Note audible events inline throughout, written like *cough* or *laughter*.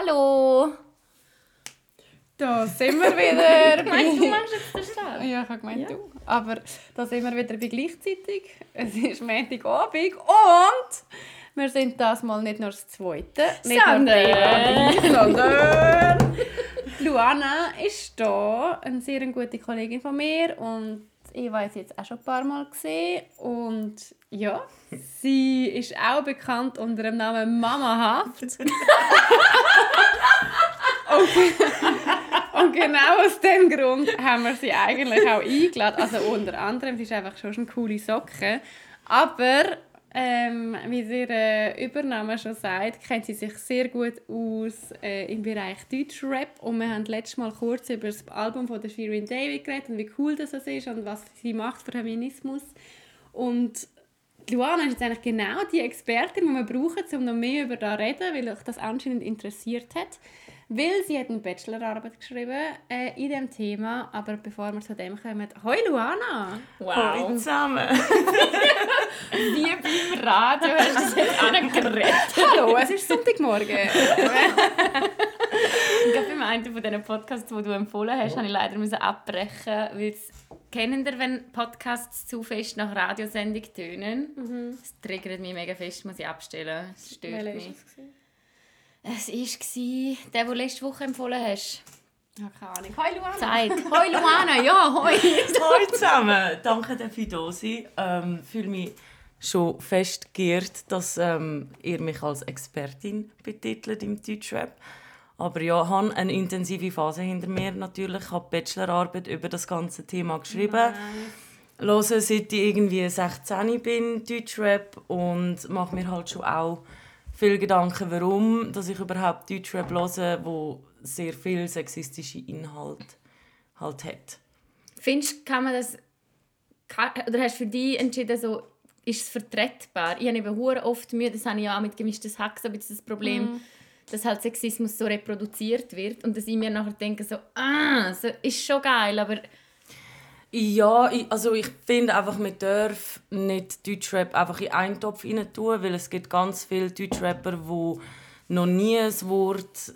Hallo! Da sind wir *laughs* wieder. Meinst du, machst jetzt den Start? Ja, ich habe gemeint, ja. du. Aber da sind wir wieder bei gleichzeitig. Es ist Montagabend und wir sind das mal nicht nur das Zweite. Nicht Sondern- nur sondern Luana ist da, eine sehr gute Kollegin von mir und ich weiß jetzt auch schon ein paar Mal gesehen und ja, sie ist auch bekannt unter dem Namen Mama *laughs* Und genau aus dem Grund haben wir sie eigentlich auch eingeladen. Also unter anderem, sie ist einfach schon eine coole Socke. Aber ähm, wie sie ihre Übernahme schon sagt, kennt sie sich sehr gut aus äh, im Bereich Deutschrap. Und wir haben letztes Mal kurz über das Album von der Shirin David geredet und wie cool das ist und was sie macht für Feminismus. Und Luana ist jetzt eigentlich genau die Expertin, die wir brauchen, um noch mehr über das zu reden, weil euch das anscheinend interessiert hat. Weil sie hat eine Bachelorarbeit geschrieben äh, in diesem Thema. Aber bevor wir zu dem kommen, hoi Luana! Hallo zusammen. Wie beim Radio hast du das jetzt angeredet. Hallo, es ist Sonntagmorgen. Gerade beim einen von diesen Podcasts, die du empfohlen hast, habe ich leider müssen abbrechen, weil es kennen ihr, wenn Podcasts zu fest nach Radiosendung tönen? Das triggert mich mega fest, muss ich abstellen. Es stört Welcher mich. Ist es? war der, den du letzte Woche empfohlen hast. Ja, keine Ahnung. Hoi Luana! Zeit. *laughs* Hoi Luana, ja, hoi. *laughs* Hallo zusammen. Danke, dass ich da sein ähm, fühle mich schon fest geehrt, dass ähm, ihr mich als Expertin betitelt im Deutschrap. Aber ja, ich habe eine intensive Phase hinter mir natürlich. Ich habe die Bachelorarbeit über das ganze Thema geschrieben. Höre, seit ich irgendwie 16 bin, Deutschrap und mache mir halt schon auch viel Gedanken, warum dass ich überhaupt Deutschrap höre, wo sehr viel sexistische Inhalt halt hat. Findest du, kann man das... Oder hast du für dich entschieden, so, ist es vertretbar? Ich habe eben hure oft Mühe, das habe ich ja auch mit gemischtes Hack so ein bisschen das Problem, dass halt Sexismus so reproduziert wird und dass ich mir nachher denke, so, ah, so, ist schon geil, aber Ja, ich, also ich finde einfach, man darf nicht Deutschrap einfach in einen Topf rein tun, weil es gibt ganz viele Deutschrapper, die noch nie ein Wort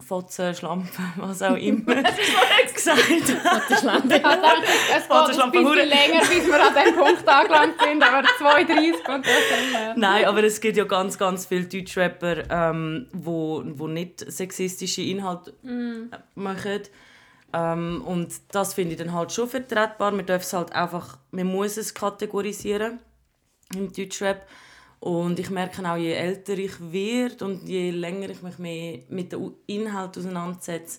Fotze, Schlampe, *laughs* was auch immer *laughs* gesagt haben. das Land Ich dachte, es geht ein bisschen länger, bis wir an dem Punkt angelangt sind, aber 2,30 und das wir. Nein, aber es gibt ja ganz, ganz viele Deutschrapper, ähm, wo, wo nicht sexistische Inhalte äh, machen. Ähm, und das finde ich dann halt schon vertretbar. Man darf es halt einfach, man muss es kategorisieren im Deutschrap. Und ich merke auch, je älter ich werde und je länger ich mich mehr mit dem Inhalt auseinandersetze,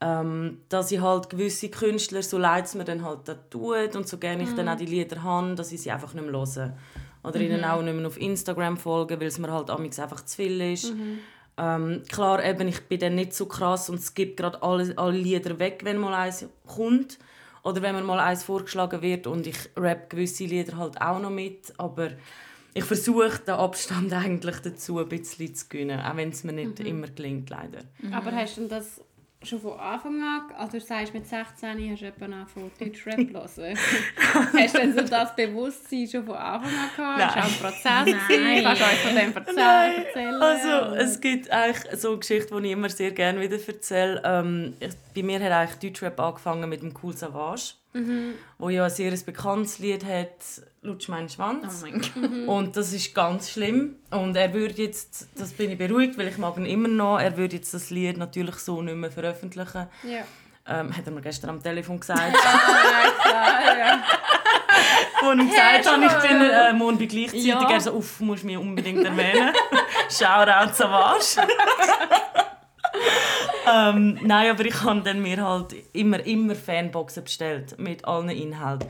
ähm, dass ich halt gewisse Künstler, so leid es mir dann halt da tut und so gerne ich dann auch die Lieder habe, dass ich sie einfach nicht mehr höre. Oder ihnen auch nicht mehr auf Instagram folgen, weil es mir halt amigs einfach zu viel ist. Ähm, klar, eben, ich bin dann nicht so krass und es gibt gerade alle, alle Lieder weg, wenn mal eins kommt. Oder wenn mir mal eins vorgeschlagen wird und ich rap gewisse Lieder halt auch noch mit. Aber ich versuche den Abstand *laughs* eigentlich dazu ein bisschen zu gewinnen, auch wenn es mir nicht immer gelingt, leider. Aber hast du das schon von Anfang an, also du sagst mit 16 hast du etwa angefangen Deutschrap *laughs* hören. hast du denn so das Bewusstsein schon von Anfang an gehabt? Hast du auch einen Prozess gewesen? Kannst du uns von dem erzählen? erzählen? Also, es gibt eigentlich so eine Geschichte, die ich immer sehr gerne wieder erzähle. Ähm, ich, bei mir hat eigentlich Deutschrap angefangen mit dem Cool Savage, wo ja ein sehr bekanntes Lied hat, «Lutsch meinen Schwanz». oh Gott. Und das ist ganz schlimm. Und er würde jetzt, das bin ich beruhigt, weil ich mag ihn immer noch, er würde jetzt das Lied natürlich so nicht mehr veröffentlichen. Ja. Ähm, hat er mir gestern am Telefon gesagt. *laughs* ja, klar, ja. *laughs* Wo ich gesagt habe, ich bin äh, bei gleichzeitig. Ja. Er so, uff, musst du mich unbedingt erwähnen. *laughs* Shoutout Savage. Ähm, nein, aber ich habe dann mir halt immer, immer Fanboxen bestellt mit allen Inhalten.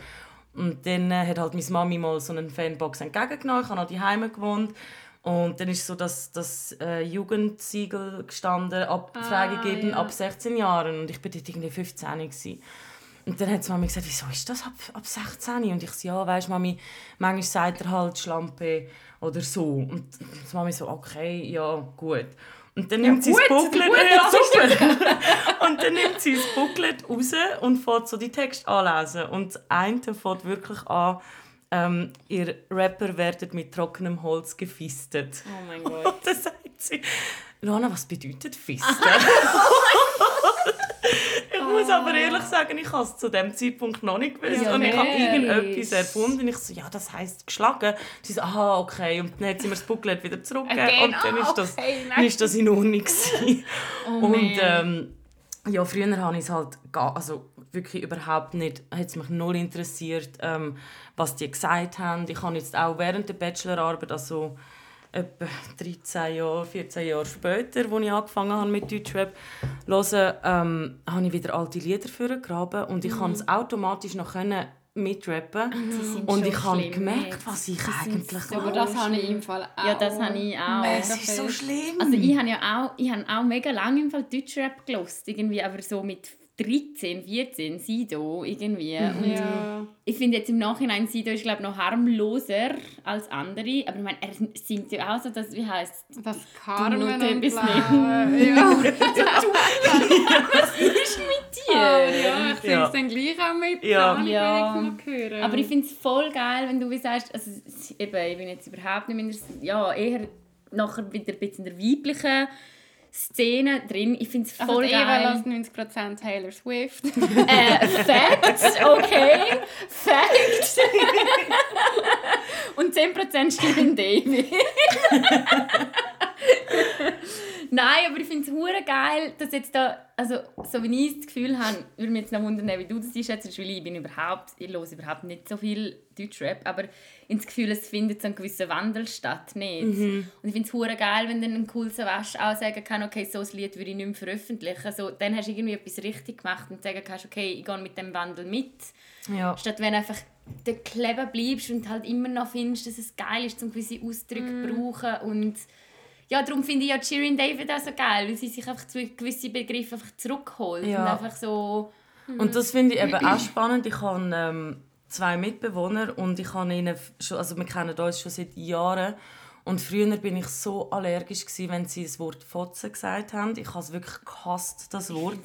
Und dann äh, hat halt meine Mami mal so eine Fanbox entgegengenommen. Ich habe noch die Heime gewohnt. Und dann ist so das, das äh, Jugendsiegel gestanden, ab, freigegeben ja. ab 16 Jahren. Und ich war dort irgendwie 15 gewesen. Und dann hat die Mami gesagt, wieso ist das ab, ab 16? Und ich so, ja, weisst Mami, manchmal sagt er halt Schlampe oder so. Und die Mami so, okay, ja, gut. Und dann nimmt sie das Booklet, gut, ja, super. *laughs* und dann nimmt sie das Booklet raus und fährt so die Texte anlesen. Und das eine fängt wirklich an, ähm, ihr Rapper werden mit trockenem Holz gefistet. Oh mein *laughs* Gott. Und dann sagt sie, Lana, was bedeutet Fisten? *laughs* muss aber ehrlich sagen, ich habe es zu dem Zeitpunkt noch nicht gewusst. Ja, und ich habe irgendetwas erfunden. Ich so, ja, das heisst geschlagen. Sie so, aha, okay. Und dann hat sie mir das Booklet wieder zurückgegeben. Und dann Ah, ist das, okay, dann ist das in Ordnung. Oh, und ähm, ja, früher habe ich es halt also wirklich überhaupt nicht, hat es mich null interessiert, ähm, was die gesagt haben. Ich habe jetzt auch während der Bachelorarbeit, also etwa 13 Jahre, 14 Jahre später, als ich angefangen habe mit Deutschrap zu hören, ähm, habe ich wieder alte Lieder vorgegraben und ich konnte es automatisch noch können mitrappen sind und ich habe gemerkt, jetzt. was ich eigentlich so Aber das habe ich im Fall auch. Ja, das habe ich auch. Es ist so schlimm. Also ich habe ja auch, ich habe auch mega lange im Fall Deutschrap gelost, irgendwie, aber so mit 13, 14, Sido irgendwie. Und Ja. ich finde jetzt im Nachhinein, Sido ist glaube noch harmloser als andere, aber ich meine, er singt ja auch so, dass, wie heißt Das Carmen Note und bis Blaue. Ja. *laughs* Was ist mit dir? Aber ja, ich singe Ja. es dann gleich auch mit. Ja. Ich Ja. hören. Aber ich finde es voll geil, wenn du wie sagst, also eben, ich bin jetzt überhaupt nicht der, ja, eher nachher wieder ein bisschen in der weiblichen Szene drin. Ich finde es also voll Eva geil. lässt 90% Taylor Swift. *laughs* Äh, Facts, okay. Facts. *laughs* Und 10% Steven Davy. Nein, aber ich finde es hure geil, dass jetzt da, also so wie ich das Gefühl habe, würde mich jetzt noch wundern, wie du das einschätzt, weil ich bin überhaupt, ich höre überhaupt nicht so viel Deutschrap, aber ins Gefühl, es findet so einen gewissen Wandel statt, nicht? Und ich finde es hure geil, wenn dann ein cooler Wasch auch sagen kann, okay, so ein Lied würde ich nicht mehr veröffentlichen. Also, dann hast du irgendwie etwas richtig gemacht und sagen kannst, okay, ich gehe mit dem Wandel mit. ja. Statt wenn du einfach da kleben bleibst und halt immer noch findest, dass es geil ist, um gewisse Ausdrücke zu brauchen. Und ja, darum finde ich ja Shirin David auch so geil, weil sie sich einfach zu gewissen Begriffen einfach zurückholt. Ja. Und einfach so... Und das finde ich eben auch spannend. Ich habe ähm, zwei Mitbewohner und ich habe ihnen schon, also wir kennen uns schon seit Jahren. Und früher bin ich so allergisch gewesen, wenn sie das Wort «Fotze» gesagt haben. Ich habe es wirklich gehasst, das Wort.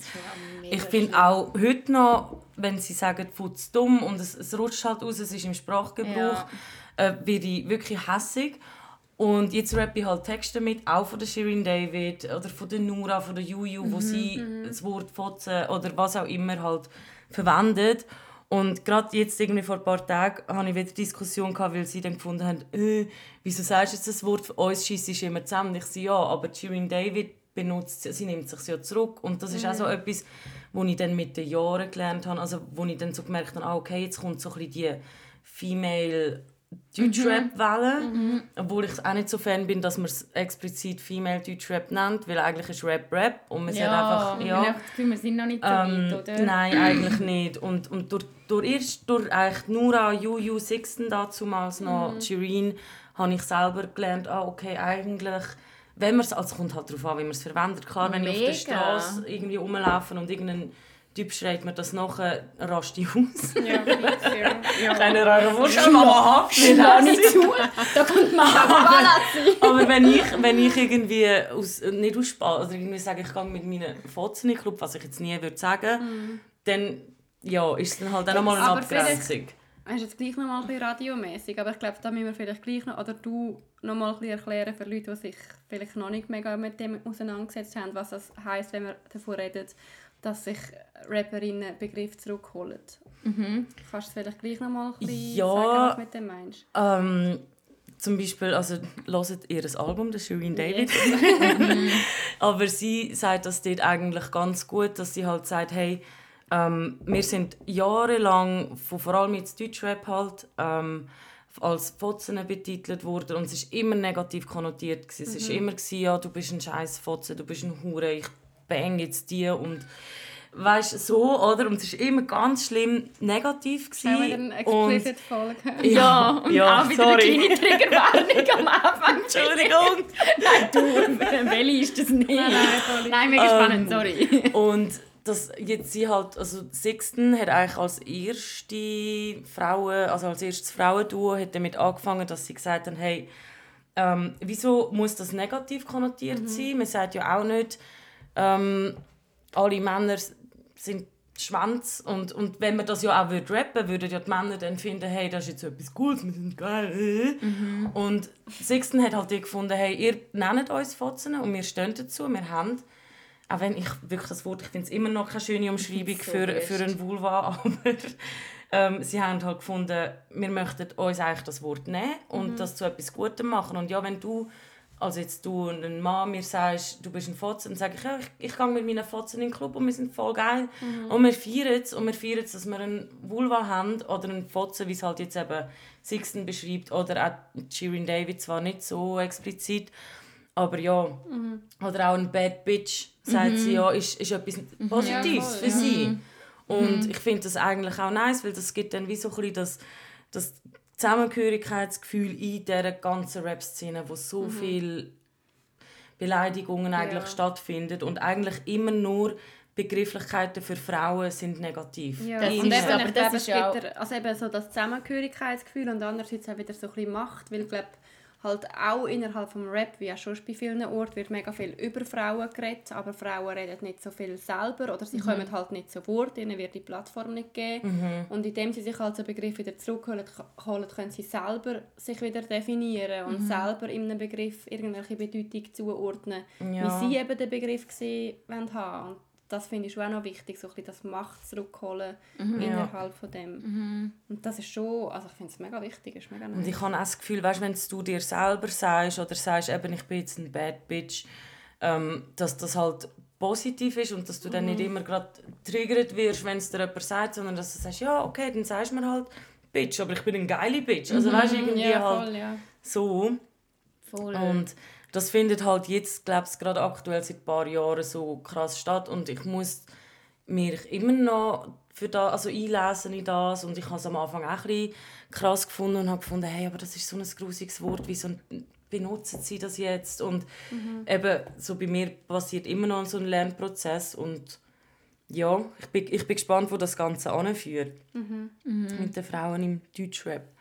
Ich finde auch heute noch, wenn sie sagen «Futz dumm» und es, es rutscht halt aus, es ist im Sprachgebrauch, Ja. äh, werde ich wirklich hässig. Und jetzt rappe ich halt Texte mit, auch von der Shirin David oder von der Nura, von der Juju, wo sie das Wort «Fotze» oder was auch immer halt verwendet. Und gerade jetzt, irgendwie vor ein paar Tagen, hatte ich wieder Diskussion, gehabt, weil sie dann gefunden haben, äh, wieso sagst du jetzt das Wort, für uns schießt es immer zusammen. Und ich so, ja, aber Shirin David benutzt, sie nimmt sich ja zurück. Und das ist auch so etwas, wo ich dann mit den Jahren gelernt habe, also wo ich dann so gemerkt habe, ah, okay, jetzt kommt so ein bisschen die Female Deutschrap-Welle. Obwohl ich auch nicht so Fan bin, dass man es explizit Female Deutschrap nennt, weil eigentlich ist Rap Rap und man sagt einfach, ich ja, habe das Gefühl, wir sind noch nicht so ähm, weit, oder? Nein, eigentlich nicht. Und, und durch, durch, erst durch eigentlich Nura, Juju, Sixten damals noch, Shireen, habe ich selber gelernt, ah, okay, eigentlich, wenn man es, also es kommt halt darauf an, wie man es verwendet. Klar, wenn ich auf der Mega. Straße irgendwie rumlaufe und irgendein Typ schreit mir das nachher, raste ich aus. Ja, ja. ja. Rare Wurst, Mama, Lass nicht zu, da kommt Mama. Aber wenn ich, wenn ich irgendwie aus, nicht aus Spaß, oder irgendwie sage, ich gehe mit meinen Fotzen in den Club, was ich jetzt nie würde sagen, dann ja, ist es dann halt auch nochmal eine Aber Abgrenzung. Es ist jetzt gleich noch mal ein bisschen radiomäßig, aber ich glaube, da müssen wir vielleicht gleich noch, oder du noch mal ein bisschen erklären für Leute, die sich vielleicht noch nicht mega mit dem auseinandergesetzt haben, was das heisst, wenn wir davon reden, dass sich Rapperinnen Begriff zurückholen. Kannst du vielleicht gleich noch mal ein bisschen Ja. sagen, was du mit dem meinst? Ähm, zum Beispiel, also hört ihr Album, das Shirin David. *laughs* *laughs* Aber sie sagt das dort eigentlich ganz gut, dass sie halt sagt, hey, ähm, wir sind jahrelang, von, vor allem jetzt Deutschrap halt, ähm, als Fotzen betitelt worden und es war immer negativ konnotiert. gewesen. Es war immer, gewesen, ja, du bist ein scheiß Fotzen, du bist ein Hure, ich bang jetzt die und weißt so, oder? Und es war immer ganz schlimm negativ. Gewesen. eine und Folge? *laughs* Ja, und Ja, auch wieder sorry. eine kleine Triggerwarnung am Anfang. *laughs* Entschuldigung. Nein, du, *laughs* welche ist das nicht? Nein, voll. nein mega spannend, sorry. Und das jetzt sie halt, also Sixten hat eigentlich als erste Frauen, also als erstes Frauenduo hat damit angefangen, dass sie gesagt haben, hey, ähm, wieso muss das negativ konnotiert sein? Man sagt ja auch nicht, ähm, alle Männer sind Schwanz. Und, und wenn man das ja auch würde rappen würden ja die Männer dann finden, hey, das ist jetzt etwas Cooles, wir sind geil. Mhm. Und Sixten hat halt gefunden, hey, ihr nennt uns Fotzen und wir stehen dazu, wir haben auch wenn ich wirklich das Wort, ich finde es immer noch keine schöne Umschreibung so für, für einen Vulva, *laughs* aber ähm, sie haben halt gefunden, wir möchten uns eigentlich das Wort nehmen und mhm. das zu etwas Gutem machen. Und ja, wenn du also jetzt du ein Mann mir sagst, du bist ein Fotzen, dann sage ich, ja, ich, ich gehe mit meinen Fotzen in den Club und wir sind voll geil. Mhm. Und wir feiern es, und wir feiern dass wir einen Vulva haben oder einen Fotzen, wie es halt jetzt eben Sixten beschreibt, oder auch Shirin David, zwar nicht so explizit, aber ja. Mhm. Oder auch ein Bad Bitch, sagt mhm. sie ja, ist, ist etwas mhm. Positives ja, für sie. Mhm. Und mhm. ich finde das eigentlich auch nice, weil das gibt dann wie so ein bisschen das, das Zusammengehörigkeitsgefühl in dieser ganzen Rap-Szene, wo so mhm. viel Beleidigungen eigentlich ja. stattfinden und eigentlich immer nur Begrifflichkeiten für Frauen sind negativ. Ja. Das, und eben, aber das ist ja also eben so das Zusammengehörigkeitsgefühl und andererseits auch wieder so ein bisschen Macht, weil ich glaube, halt auch innerhalb vom Rap, wie auch schon bei vielen Orten, wird mega viel über Frauen geredet, aber Frauen reden nicht so viel selber oder sie mhm. kommen halt nicht so Wort, ihnen wird die Plattform nicht gegeben. Mhm. Und indem sie sich halt so Begriff wieder zurückholen, können sie selber sich wieder definieren und mhm. selber in einem Begriff irgendwelche Bedeutung zuordnen, ja. wie sie eben den Begriff gesehen haben das finde ich auch noch wichtig, so ein das Macht zurückholen mhm. innerhalb ja. von dem. Mhm. Und das ist schon, also ich finde es mega wichtig, ist mega nice. Und ich habe auch das Gefühl, weißt, wenn du dir selber sagst oder sagst, eben, ich bin jetzt ein Bad Bitch, ähm, dass das halt positiv ist und dass du dann nicht mhm. immer gerade triggert wirst, wenn es dir jemand sagt, sondern dass du sagst, ja, okay, dann sagst du mir halt Bitch, aber ich bin eine geile Bitch. Also mhm. weißt, irgendwie ja, voll, halt ja. so. Voll. Und das findet halt jetzt, glaube ich, gerade aktuell seit ein paar Jahren so krass statt und ich muss mich immer noch für das, also einlesen in das und ich habe es am Anfang auch ein krass gefunden und habe gefunden, hey, aber das ist so ein grusiges Wort, wieso benutzen sie das jetzt? Und mhm. eben, so bei mir passiert immer noch so ein Lernprozess und ja, ich bin, ich bin gespannt, wo das Ganze anführt. Mhm. Mhm. Mit den Frauen im Deutschrap.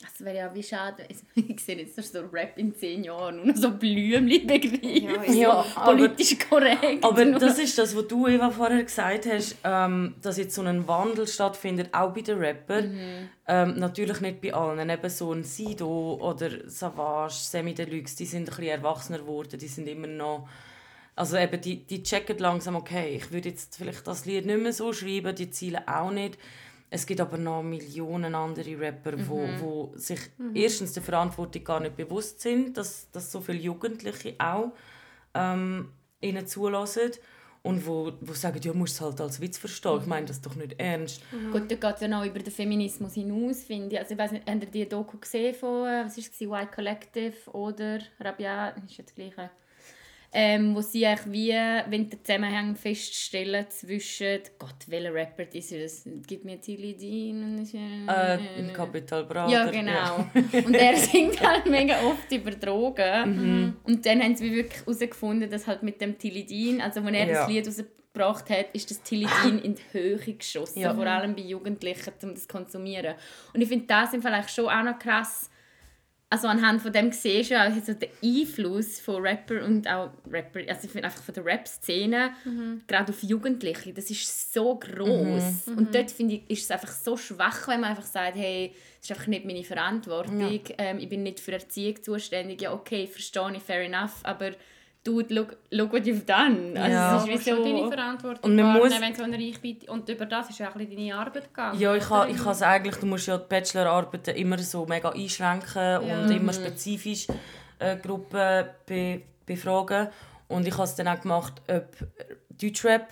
Das wäre ja wie schade. *laughs* Ich sehe jetzt so Rap in zehn Jahren nur so Blümli-Begriff. Ja, ja, politisch korrekt. Aber *laughs* das ist das, was du Eva vorher gesagt hast, ähm, dass jetzt so ein Wandel stattfindet, auch bei den Rappern. Mhm. Ähm, natürlich nicht bei allen. Eben so ein Sido oder Savage, Semi Deluxe, die sind ein bisschen erwachsener geworden. Die sind immer noch... Also eben, die, die checken langsam, okay, ich würde jetzt vielleicht das Lied nicht mehr so schreiben, die Ziele auch nicht es gibt aber noch Millionen andere Rapper, mhm. wo, wo sich mhm. erstens der Verantwortung gar nicht bewusst sind, dass, dass so viele Jugendliche auch ähm, ihnen zulassen und wo, wo sagen, ja, musst es halt als Witz verstehen. Ich mhm. meine das doch nicht ernst. Mhm. Gut, da geht es ja noch über den Feminismus hinaus, finde ich. Also ich weiß nicht, habt ihr die Doku gesehen von, äh, was war es, White Collective oder Rabia, ist jetzt das Gleiche ähm, wo sie eigentlich wie wenn den Zusammenhang feststellen zwischen Gott, welcher Rapper ist es? Gib mir Tilly Dean. Äh, Capital Bra. Ja, genau. Ja. und er *laughs* singt halt mega oft über Drogen. Mhm. Und dann haben sie wirklich herausgefunden, dass halt mit dem Tilly Dean, also wenn er ja. das Lied rausgebracht hat, ist das Tilidin in die Höhe geschossen, ja. vor allem bei Jugendlichen, um das zu konsumieren. Und ich finde das im vielleicht schon auch noch krass, also anhand von dem siehst du auch also den Einfluss von Rapper und auch Rapper, also ich finde einfach von der Rap-Szene, mhm. gerade auf Jugendliche, das ist so groß mhm. Und dort finde ich, ist es einfach so schwach, wenn man einfach sagt, hey, das ist einfach nicht meine Verantwortung, ja. ähm, ich bin nicht für Erziehung zuständig, ja okay, verstehe ich, fair enough, aber Dude, look, look what you've done. Also ja. Das ist wie so deine Verantwortung und man muss... wenn so eine Reichweite... Und über das ist ja auch deine Arbeit gegangen. Ja, ich habe ich es eigentlich... Du musst ja die Bachelorarbeiten immer so mega einschränken ja. und immer mhm. spezifisch äh, Gruppen be befragen. Und ich habe es dann auch gemacht, ob Deutschrap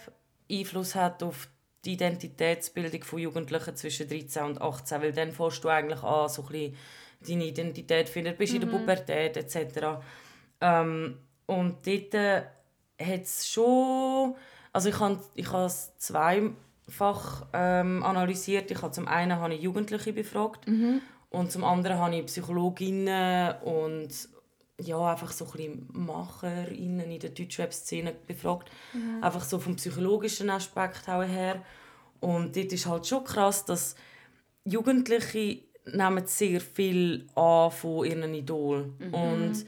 Einfluss hat auf die Identitätsbildung von Jugendlichen zwischen 13 und 18. Weil dann fährst du eigentlich an, so ein bisschen deine Identität finden, bist mhm. in der mhm. Pubertät etc. Ähm, und dort äh, hat es schon... Also ich habe ich es zweifach ähm, analysiert. Ich habe zum einen habe ich Jugendliche befragt mhm. und zum anderen habe ich Psychologinnen und ja, einfach so ein bisschen MacherInnen in der Deutschrap-Szene befragt. Mhm. Einfach so vom psychologischen Aspekt her. Und dort ist halt schon krass, dass Jugendliche nehmen sehr viel an von ihren Idolen. Mhm. Und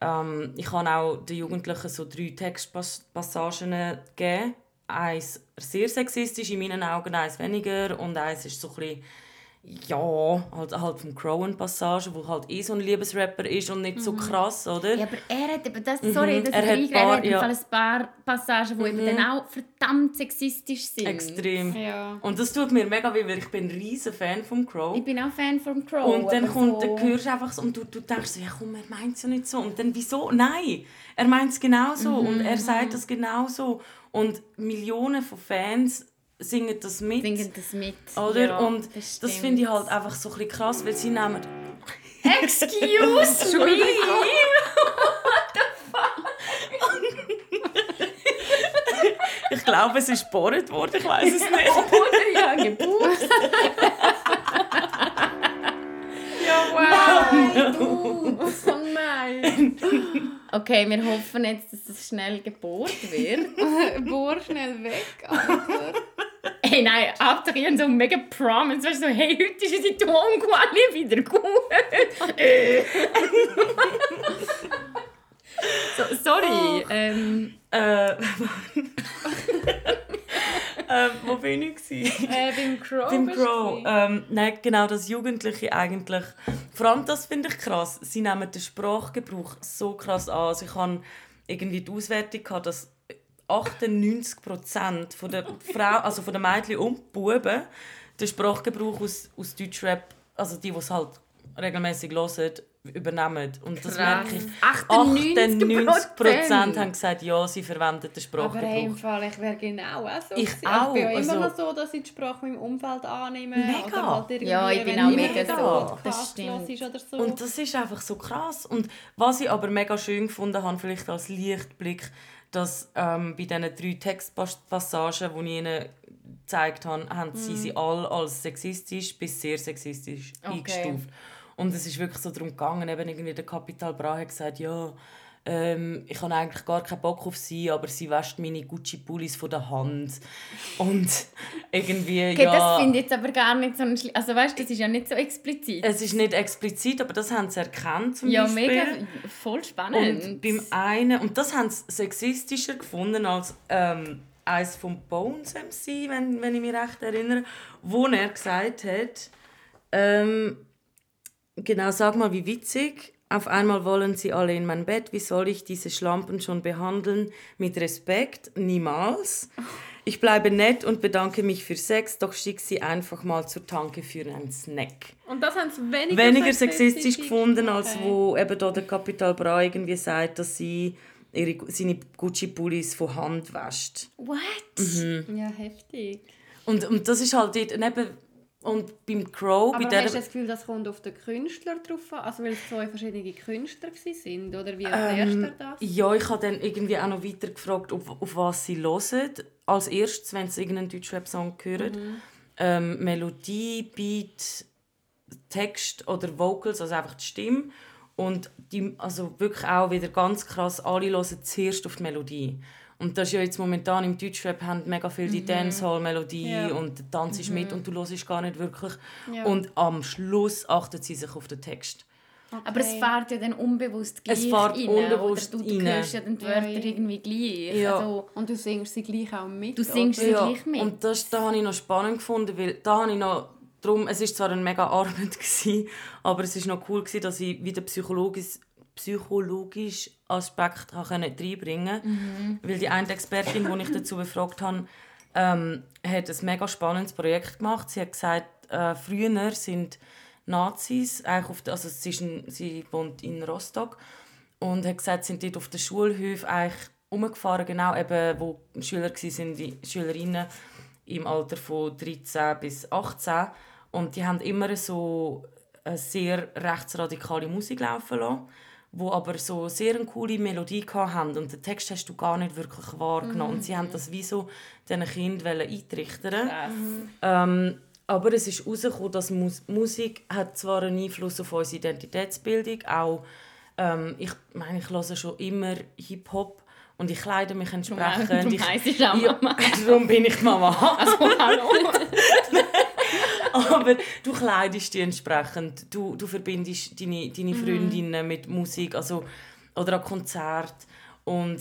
ähm, ich habe auch den Jugendlichen so drei Textpassagen gegeben. Eins sehr sexistisch, in meinen Augen eins weniger und eins ist so ein bisschen ja, halt, halt vom Crowan-Passage, wo halt eh so ein Liebesrapper ist und nicht so krass, oder? Ja, aber er hat eben das, sorry, das Er hat paar- er hat ja. Ein paar Passagen, die eben dann auch verdammt sexistisch sind. Extrem. Ja. Und das tut mir mega weh, weil ich bin ein riesen Fan vom Crow. Ich bin auch Fan von Crow. Und dann kommt, so, dann hörst du einfach so, und du, du denkst so, ja komm, er meint es ja nicht so. Und dann, wieso? Nein, er meint es genau so. Und er sagt das genau so. Und Millionen von Fans singen das mit. singen das mit. Oder? Ja, und das, das, finde ich halt einfach so ein bisschen krass, weil sie nehmen... Excuse *laughs* me! Ich glaube, es ist geboren worden, ich weiß es nicht. *laughs* Oder ja, Geburt. Ja, wow! Oh nein! Okay, wir hoffen jetzt, dass es schnell Geburt wird. *laughs* Bohr schnell weg, Alter. Hey, nein, habe so mega Promise. Weißt du, so, hey, heute ist unsere Tonqualität wieder gut. so, sorry. Ähm, Äh, *laughs* äh, wo bin ich? gewesen? Äh, beim Crow Beim Crow. Ähm, nein, genau, dass Jugendliche eigentlich. Vor allem das finde ich krass. Sie nehmen den Sprachgebrauch so krass an. Also ich habe irgendwie die Auswertung gehabt, dass 98% von der Frau, also von den Mädchen und Buben den Sprachgebrauch aus, aus Deutschrap, also die, die es halt regelmäßig hören, übernehmen. Und das Krass. merke ich. 98%. 98% haben gesagt, ja, sie verwenden den Aber Sprachgebrauch. hey, im Fall, ich wäre genau auch so. Ich gewesen. auch, Ich bin ja also- immer noch so, dass ich die Sprache mit meinem Umfeld annehme. Mega. Oder halt irgendwie, Ja, ich bin auch mega so. Das stimmt. Oder so. Und das ist einfach so krass. Und was ich aber mega schön gefunden habe, vielleicht als Lichtblick, dass ähm, bei diesen drei Textpassagen, die ich ihnen gezeigt habe, haben sie Mhm. sie alle als sexistisch bis sehr sexistisch Okay. eingestuft. Und es ist wirklich so darum gegangen, eben irgendwie der Kapital Bra hat gesagt, ja, ähm, ich habe eigentlich gar keinen Bock auf sie, aber sie wäscht meine Gucci-Pullis von der Hand. Und irgendwie, okay, ja... das finde ich jetzt aber gar nicht so ein Schli Also weißt das ist ja nicht so explizit. es ist nicht explizit, aber das haben sie erkannt zum ja, Beispiel. mega, voll spannend. Und beim einen, und das haben sie sexistischer gefunden als ähm, eines von Bones MC, wenn, wenn ich mich recht erinnere, wo er gesagt hat, ähm, genau, sag mal, wie witzig, auf einmal wollen sie alle in mein Bett, wie soll ich diese Schlampen schon behandeln? Mit Respekt? Niemals. Ich bleibe nett und bedanke mich für Sex, doch schick sie einfach mal zur Tanke für einen Snack Und das haben sie weniger, weniger sexistisch gefunden, als Okay. wo eben da der Kapital Bra irgendwie sagt, dass sie ihre, seine Gucci-Pullis von Hand wäscht. What? Mhm. Ja, heftig. Und, und das ist halt dort, und eben, und beim Crow, Aber bei der, hast du das Gefühl, das kommt auf den Künstler drauf an? Also weil es zwei verschiedene Künstler waren? Oder wie erklärt er das? ja, ich habe dann irgendwie auch noch weiter gefragt, auf, auf was sie hören. Als erstes, wenn sie irgendeinen Deutschrap-Song hören. Mhm. Ähm, Melodie, Beat, Text oder Vocals, also einfach die Stimme. Und die, also wirklich auch wieder ganz krass, alle hören zuerst auf die Melodie. Und das ist ja jetzt momentan im Deutschrap haben mega viel die Dancehall-Melodie Ja. und der Tanz ist mit und du hörst gar nicht wirklich. Ja. Und am Schluss achtet sie sich auf den Text. Aber es fährt ja dann unbewusst gleich Es fährt rein, unbewusst oder du, du rein. hörst ja dann die Wörter ja. irgendwie gleich. Ja. Also, Und du singst sie gleich auch mit? Du singst oder? sie gleich mit. Und das da habe ich noch spannend gefunden, weil da habe ich noch drum, es ist zwar ein mega Arbeit *laughs* gewesen, aber es ist noch cool gewesen, dass ich wieder psychologisch psychologisch Aspekt reinbringen Mhm. weil die eine Expertin, die ich dazu befragt habe, ähm, hat ein mega spannendes Projekt gemacht. Sie hat gesagt, äh, früher sind Nazis, eigentlich auf der, also sie, ist ein, sie wohnt in Rostock und hat gesagt, sind dort auf den Schulhöfen eigentlich umgefahren, genau eben, wo Schüler waren, die Schülerinnen im Alter von 13 bis 18 und die haben immer so eine sehr rechtsradikale Musik laufen lassen, wo aber so sehr eine coole Melodie haben und den Text hast du gar nicht wirklich wahrgenommen. Und sie haben das wie so diesen Kindern eintrichtern ähm, aber es ist herausgekommen, dass Mus Musik hat zwar einen Einfluss auf unsere Identitätsbildung, auch ähm, ich meine, ich höre schon immer Hip-Hop und ich kleide mich entsprechend. Darum ich, heisst ich Mama. *laughs* darum bin ich Mama. Also, hallo. *laughs* *laughs* Aber du kleidest dich entsprechend. Du, du verbindest deine, deine Freundinnen mit Musik also, oder an Konzert. Und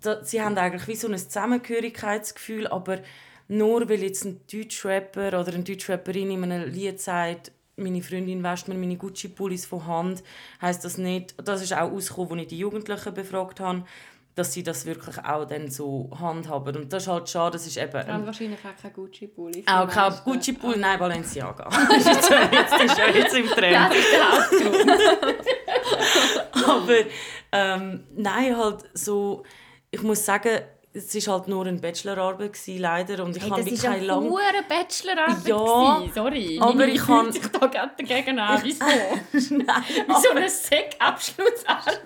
da, sie haben eigentlich wie so ein Zusammengehörigkeitsgefühl, aber nur weil jetzt ein Deutschrapper oder eine Deutschrapperin in einem Lied sagt, meine Freundin wäscht mir meine Gucci-Pullis von Hand, heißt das nicht, das ist auch ausgekommen, als ich die Jugendlichen befragt habe, dass sie das wirklich auch dann so handhaben. Und das ist halt schade, das ist eben... Und wahrscheinlich auch kein Gucci-Pulli. Auch kein Gucci-Pulli, nein, Balenciaga. *laughs* das ist jetzt, ist ja jetzt im Trend. Das ist der Hauptgrund. *laughs* Aber ähm, nein, halt so, ich muss sagen, es war halt nur eine Bachelorarbeit, gewesen, leider. Und ich Hey, habe eine keine lang... hohe Bachelorarbeit. Ja, gewesen. Sorry. aber ich kann- sich da gerade dagegen an. Wieso? *laughs* nein, Wieso eine Sek-Abschlussarbeit?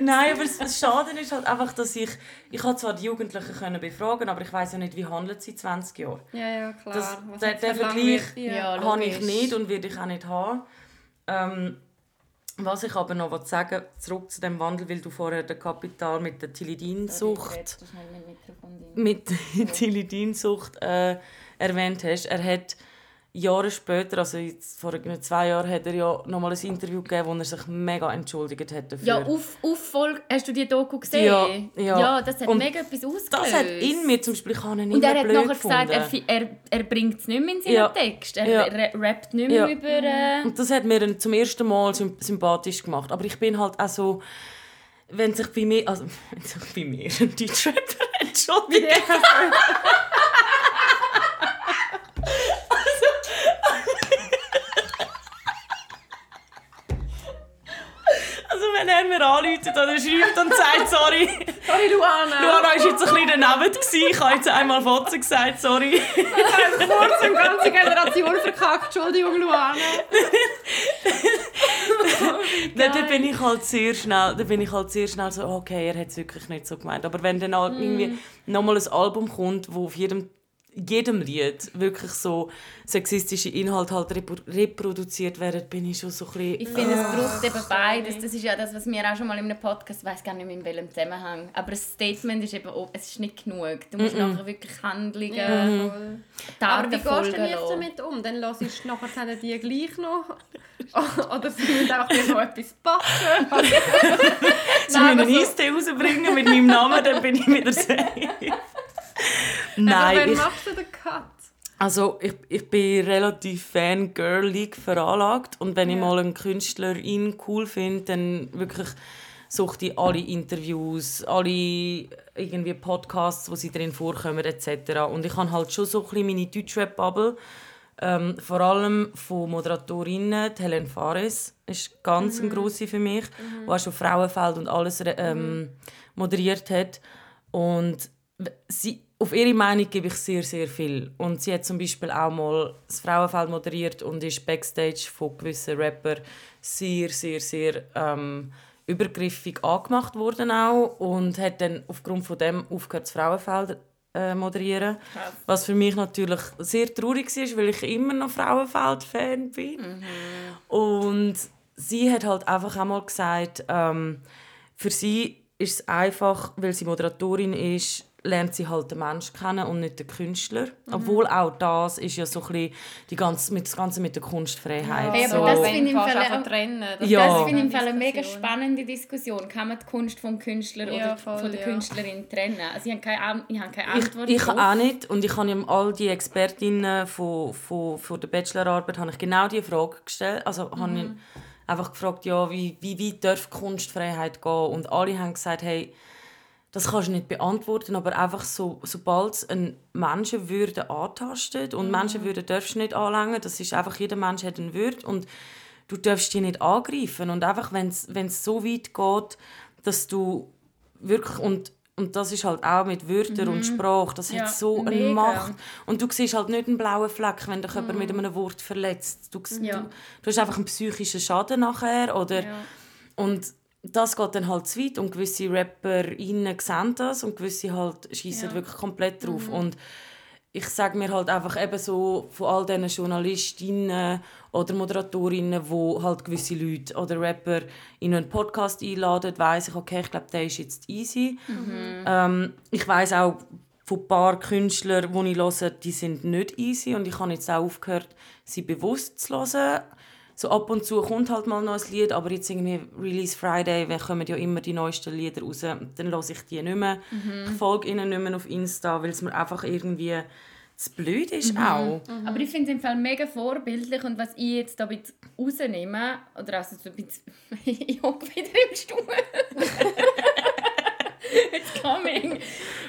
nein, aber das- das Schade ist halt einfach, dass ich... Ich habe zwar die Jugendlichen können befragen, aber ich weiß ja nicht, wie handelt sie 20 Jahre. Ja, ja, klar. Das- der verlangt Vergleich- Ja. habe ich nicht und werde ich auch nicht haben. Ähm, was ich aber noch sagen zurück zu dem Wandel, weil du vorher den Kapital mit der Tilidin-Sucht mit *laughs* Tilidin-Sucht äh, erwähnt hast. Er hat Jahre später, also jetzt vor zwei Jahren, hat er ja nochmal ein Interview gegeben, wo er sich mega entschuldigt hat dafür. Ja, auf, auf Folge, hast du die Doku gesehen? Ja, ja. ja das hat Und mega etwas ausgelöst. das hat in mir zum Beispiel, ich habe ihn Und er hat nachher gefunden. gesagt, er, er, er bringt es nicht mehr in seinen Ja. Text. Er Ja. ra- rappt nicht mehr Ja. über... Äh, Und das hat mir zum ersten Mal sym- sympathisch gemacht. Aber ich bin halt auch so, wenn sich bei mir, also *laughs* wenn sich bei mir ein Deutschrapper entschuldigt, *laughs* also er mir anruft oder schreibt und sagt, sorry, Sorry, Luana. Luana war jetzt ein bisschen daneben, gewesen. ich habe jetzt einmal Fotzen gesagt, sorry. Ich habe kurz eine ganze Generation verkackt. Entschuldigung, Luana. Dann, dann bin ich halt sehr schnell, dann bin ich halt sehr schnell so, okay, er hat es wirklich nicht so gemeint. Aber wenn dann halt irgendwie nochmal ein Album kommt, wo auf jedem, jedem Lied wirklich so sexistische Inhalte halt repro reproduziert werden, bin ich schon so ein bisschen... Ich finde, es braucht eben beides. Das ist ja das, was wir auch schon mal in einem Podcast, ich weiß gar nicht mehr in welchem Zusammenhang, aber ein Statement ist eben auch, es ist nicht genug. Du musst nachher wirklich Handlungen, Ja, voll. Aber wie gehst du denn jetzt damit um? Dann hörst du nachher dann die gleich noch? *laughs* Oder sie müssen einfach dir noch etwas backen? *laughs* Sie Nein, müssen einen so- Eistee rausbringen mit meinem Namen, dann bin ich wieder safe. Aber Nein, wann ich, machst du den Cut? Also ich, ich bin relativ fangirlig veranlagt und wenn ich Ja. mal einen Künstlerin cool finde, dann wirklich suche ich alle Interviews, alle irgendwie Podcasts, wo sie drin vorkommen etc. Und ich habe halt schon so ein bisschen meine Deutschrap-Bubble. Ähm, vor allem von Moderatorinnen, die Helen Fares ist ganz Mhm. eine grosse für mich, die auch schon Frauenfeld und alles ähm, moderiert hat. Und sie, auf ihre Meinung gebe ich sehr, sehr viel. Und sie hat zum Beispiel auch mal das Frauenfeld moderiert und ist Backstage von gewissen Rappern sehr, sehr, sehr ähm, übergriffig angemacht worden auch und hat dann aufgrund von dem aufgehört, das Frauenfeld äh, moderieren. Krass. Was für mich natürlich sehr traurig war, weil ich immer noch Frauenfeld-Fan bin. Und sie hat halt einfach einmal gesagt, ähm, für sie ist es einfach, weil sie Moderatorin ist, lernt sie halt den Menschen kennen und nicht den Künstler. Obwohl auch das ist ja so ein bisschen die ganze, mit, das Ganze mit der Kunstfreiheit. Hey, so. aber das finde ich im Fall trennen. Das Ja. Das finde ich im Fall eine mega spannende Diskussion. Kann man die Kunst vom Künstler Ja, oder voll, von der ja. Künstlerin trennen? Also ich habe keine, ich habe keine Ich, Antwort ich drauf. auch nicht. Und ich habe all die Expertinnen von, von, von der Bachelorarbeit habe ich genau diese Frage gestellt. Also habe ich einfach gefragt, ja, wie, wie weit darf Kunstfreiheit gehen? Und alle haben gesagt, hey, das kannst du nicht beantworten, aber einfach so, sobald es einen Menschenwürde antastet und Menschenwürde darfst du nicht anlangen, das ist einfach, jeder Mensch hat eine Würde und du darfst die nicht angreifen und einfach, wenn es so weit geht, dass du wirklich, und, und das ist halt auch mit Wörtern und Sprache, das Ja, hat so eine mega. Macht und du siehst halt nicht einen blauen Fleck, wenn dich jemand mit einem Wort verletzt. Du, Ja. du, du hast einfach einen psychischen Schaden nachher oder Ja. und das geht dann halt zu weit und gewisse RapperInnen sehen das und gewisse halt schießen Ja. wirklich komplett drauf. Und ich sage mir halt einfach eben so von all diesen Journalistinnen oder Moderatorinnen, wo halt gewisse Leute oder Rapper in einen Podcast einladen, weiss ich, okay, ich glaube, der ist jetzt easy. Ähm, ich weiß auch von ein paar Künstlern, die ich höre, die sind nicht easy und ich habe jetzt auch aufgehört, sie bewusst zu hören. So ab und zu kommt halt mal noch ein Lied, aber jetzt irgendwie Release Friday, wenn kommen ja immer die neuesten Lieder raus, dann lasse ich die nicht mehr. Mhm. Ich folge ihnen nicht mehr auf Insta, weil es mir einfach irgendwie zu blöd ist mhm. auch. Mhm. Aber ich finde es im Fall mega vorbildlich und was ich jetzt da ein rausnehme, oder also so ein bisschen, *laughs* ich hocke wieder im Stuhl. *laughs* *laughs* It's coming.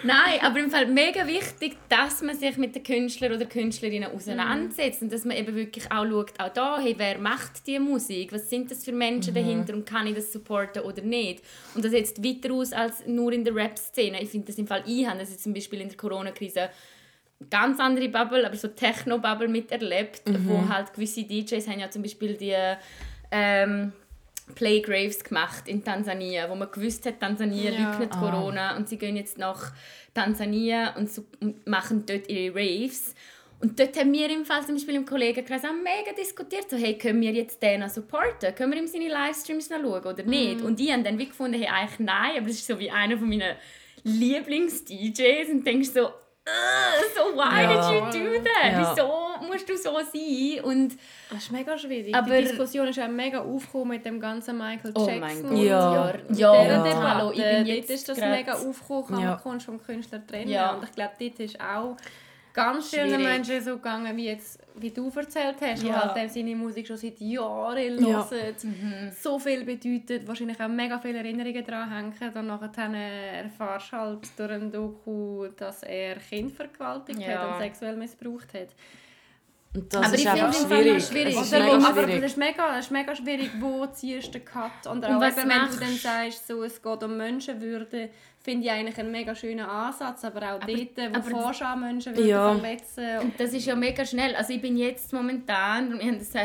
Nein, aber im Fall mega wichtig, dass man sich mit den Künstlern oder Künstlerinnen auseinandersetzt mm. und dass man eben wirklich auch schaut, auch da, hey, wer macht die Musik? Was sind das für Menschen mm. dahinter und kann ich das supporten oder nicht? Und das jetzt weiter aus als nur in der Rap-Szene. Ich finde das im Fall, ich habe das jetzt zum Beispiel in der Corona-Krise ganz andere Bubble, aber so Techno-Bubble miterlebt, mhm. wo halt gewisse DJs haben ja zum Beispiel die ähm, Playgraves gemacht in Tansania, wo man gewusst hat, Tansania ja. leugnet ah. Corona und sie gehen jetzt nach Tansania und, so, und machen dort ihre Raves. Und dort haben wir im Fall zum Beispiel im Kollegenkreis auch mega diskutiert, so, hey, können wir jetzt den supporten? Können wir ihm seine Livestreams noch schauen oder nicht? Mm. Und die haben dann wie gefunden, hey, eigentlich nein, aber das ist so wie einer von meinen Lieblings-DJs und denkst so, so why ja. did you do that? Ja. Wieso musst du so sein? Und das ist mega schwierig. Aber die Diskussion ist auch mega aufgekommen mit dem ganzen Michael Jackson. Oh mein Gott. Ja. Ja. ja. ja. Hallo, ich bin jetzt dort ist das mega aufgekommen, kann ja. man vom Künstler trennen. Ja. Und ich glaube, dort ist auch ganz vielen Menschen so gegangen, wie, jetzt, wie du erzählt hast, ja. die halt seine Musik schon seit Jahren hören, ja. mhm. so viel bedeutet, wahrscheinlich auch mega viele Erinnerungen daran hängen. Dann nachher erfährst du halt durch ein Doku, dass er Kind vergewaltigt ja. hat und sexuell missbraucht hat. Und das aber ist einfach schwierig. schwierig. Das ist mega aber schwierig. das ist, mega, das ist mega schwierig, wo ziehst du den Cut. Und, und auch eben, wenn du dann sagst, so, es geht um Menschenwürde, finde ich eigentlich einen mega schönen Ansatz, aber auch aber, dort, wo Vorschau Menschen ja. verletzen. Und das ist ja mega schnell. Also ich bin jetzt momentan, ich habe das, ich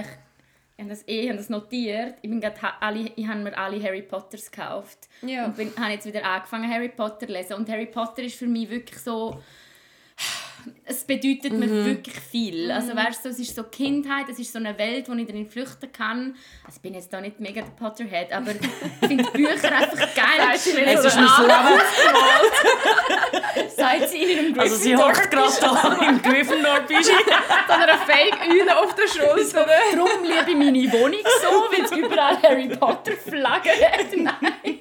habe das, eh, ich habe das notiert, ich, bin alle, ich habe mir alle Harry Potters gekauft. Ja. Und bin, habe jetzt wieder angefangen Harry Potter zu lesen. Und Harry Potter ist für mich wirklich so es bedeutet mhm. mir wirklich viel. Also mhm. weißt du, es ist so Kindheit, es ist so eine Welt, wo ich drin flüchten kann. Also ich bin jetzt da nicht mega der Potterhead, aber ich finde Bücher einfach *laughs* geil. es ist mir so Seit sie *laughs* in einem Also sie hockt gerade da *laughs* im Gryffindor-Bischi. so eine Fake-Eule auf der Schulter. Darum liebe ich meine Wohnung so, weil es überall Harry Potter-Flaggen hat. Nein.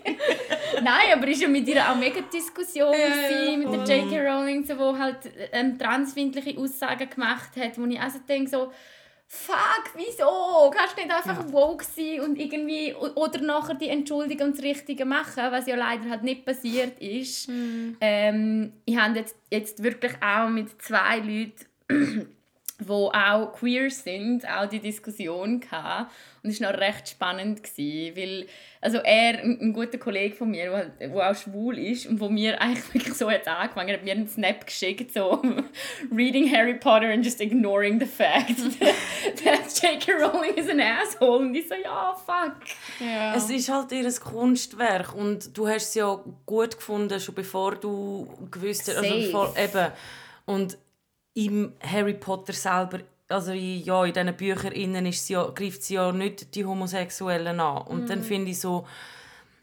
Nein, aber es war ja mit ihr auch mega Diskussion ja, mit der J.K. Rowling, so, wo halt ähm, transfindliche Aussagen gemacht hat, wo ich also denke so, fuck, wieso? Kannst du nicht einfach ja. woke sein und irgendwie oder nachher die Entschuldigung und das Richtige machen, was ja leider halt nicht passiert ist. Mhm. Ähm, ich habe jetzt, jetzt wirklich auch mit zwei Leuten wo auch queer sind, auch die Diskussion gehabt. Und es war noch recht spannend, gewesen, weil also er, ein, guter Kollege von mir, der auch schwul ist und wo mir eigentlich *laughs* wirklich so hat angefangen hat, mir einen Snap geschickt, so *laughs* «Reading Harry Potter and just ignoring the fact *laughs* that J.K. Rowling is an asshole». Und ich so «Ja, fuck». Ja. Es ist halt ihr Kunstwerk und du hast es ja gut gefunden, schon bevor du gewusst hast, also bevor, eben, und im Harry Potter selber, also ja, in diesen Büchern innen ist sie ja, greift sie ja nicht die Homosexuellen an. Und mm. dann mhm. finde ich so,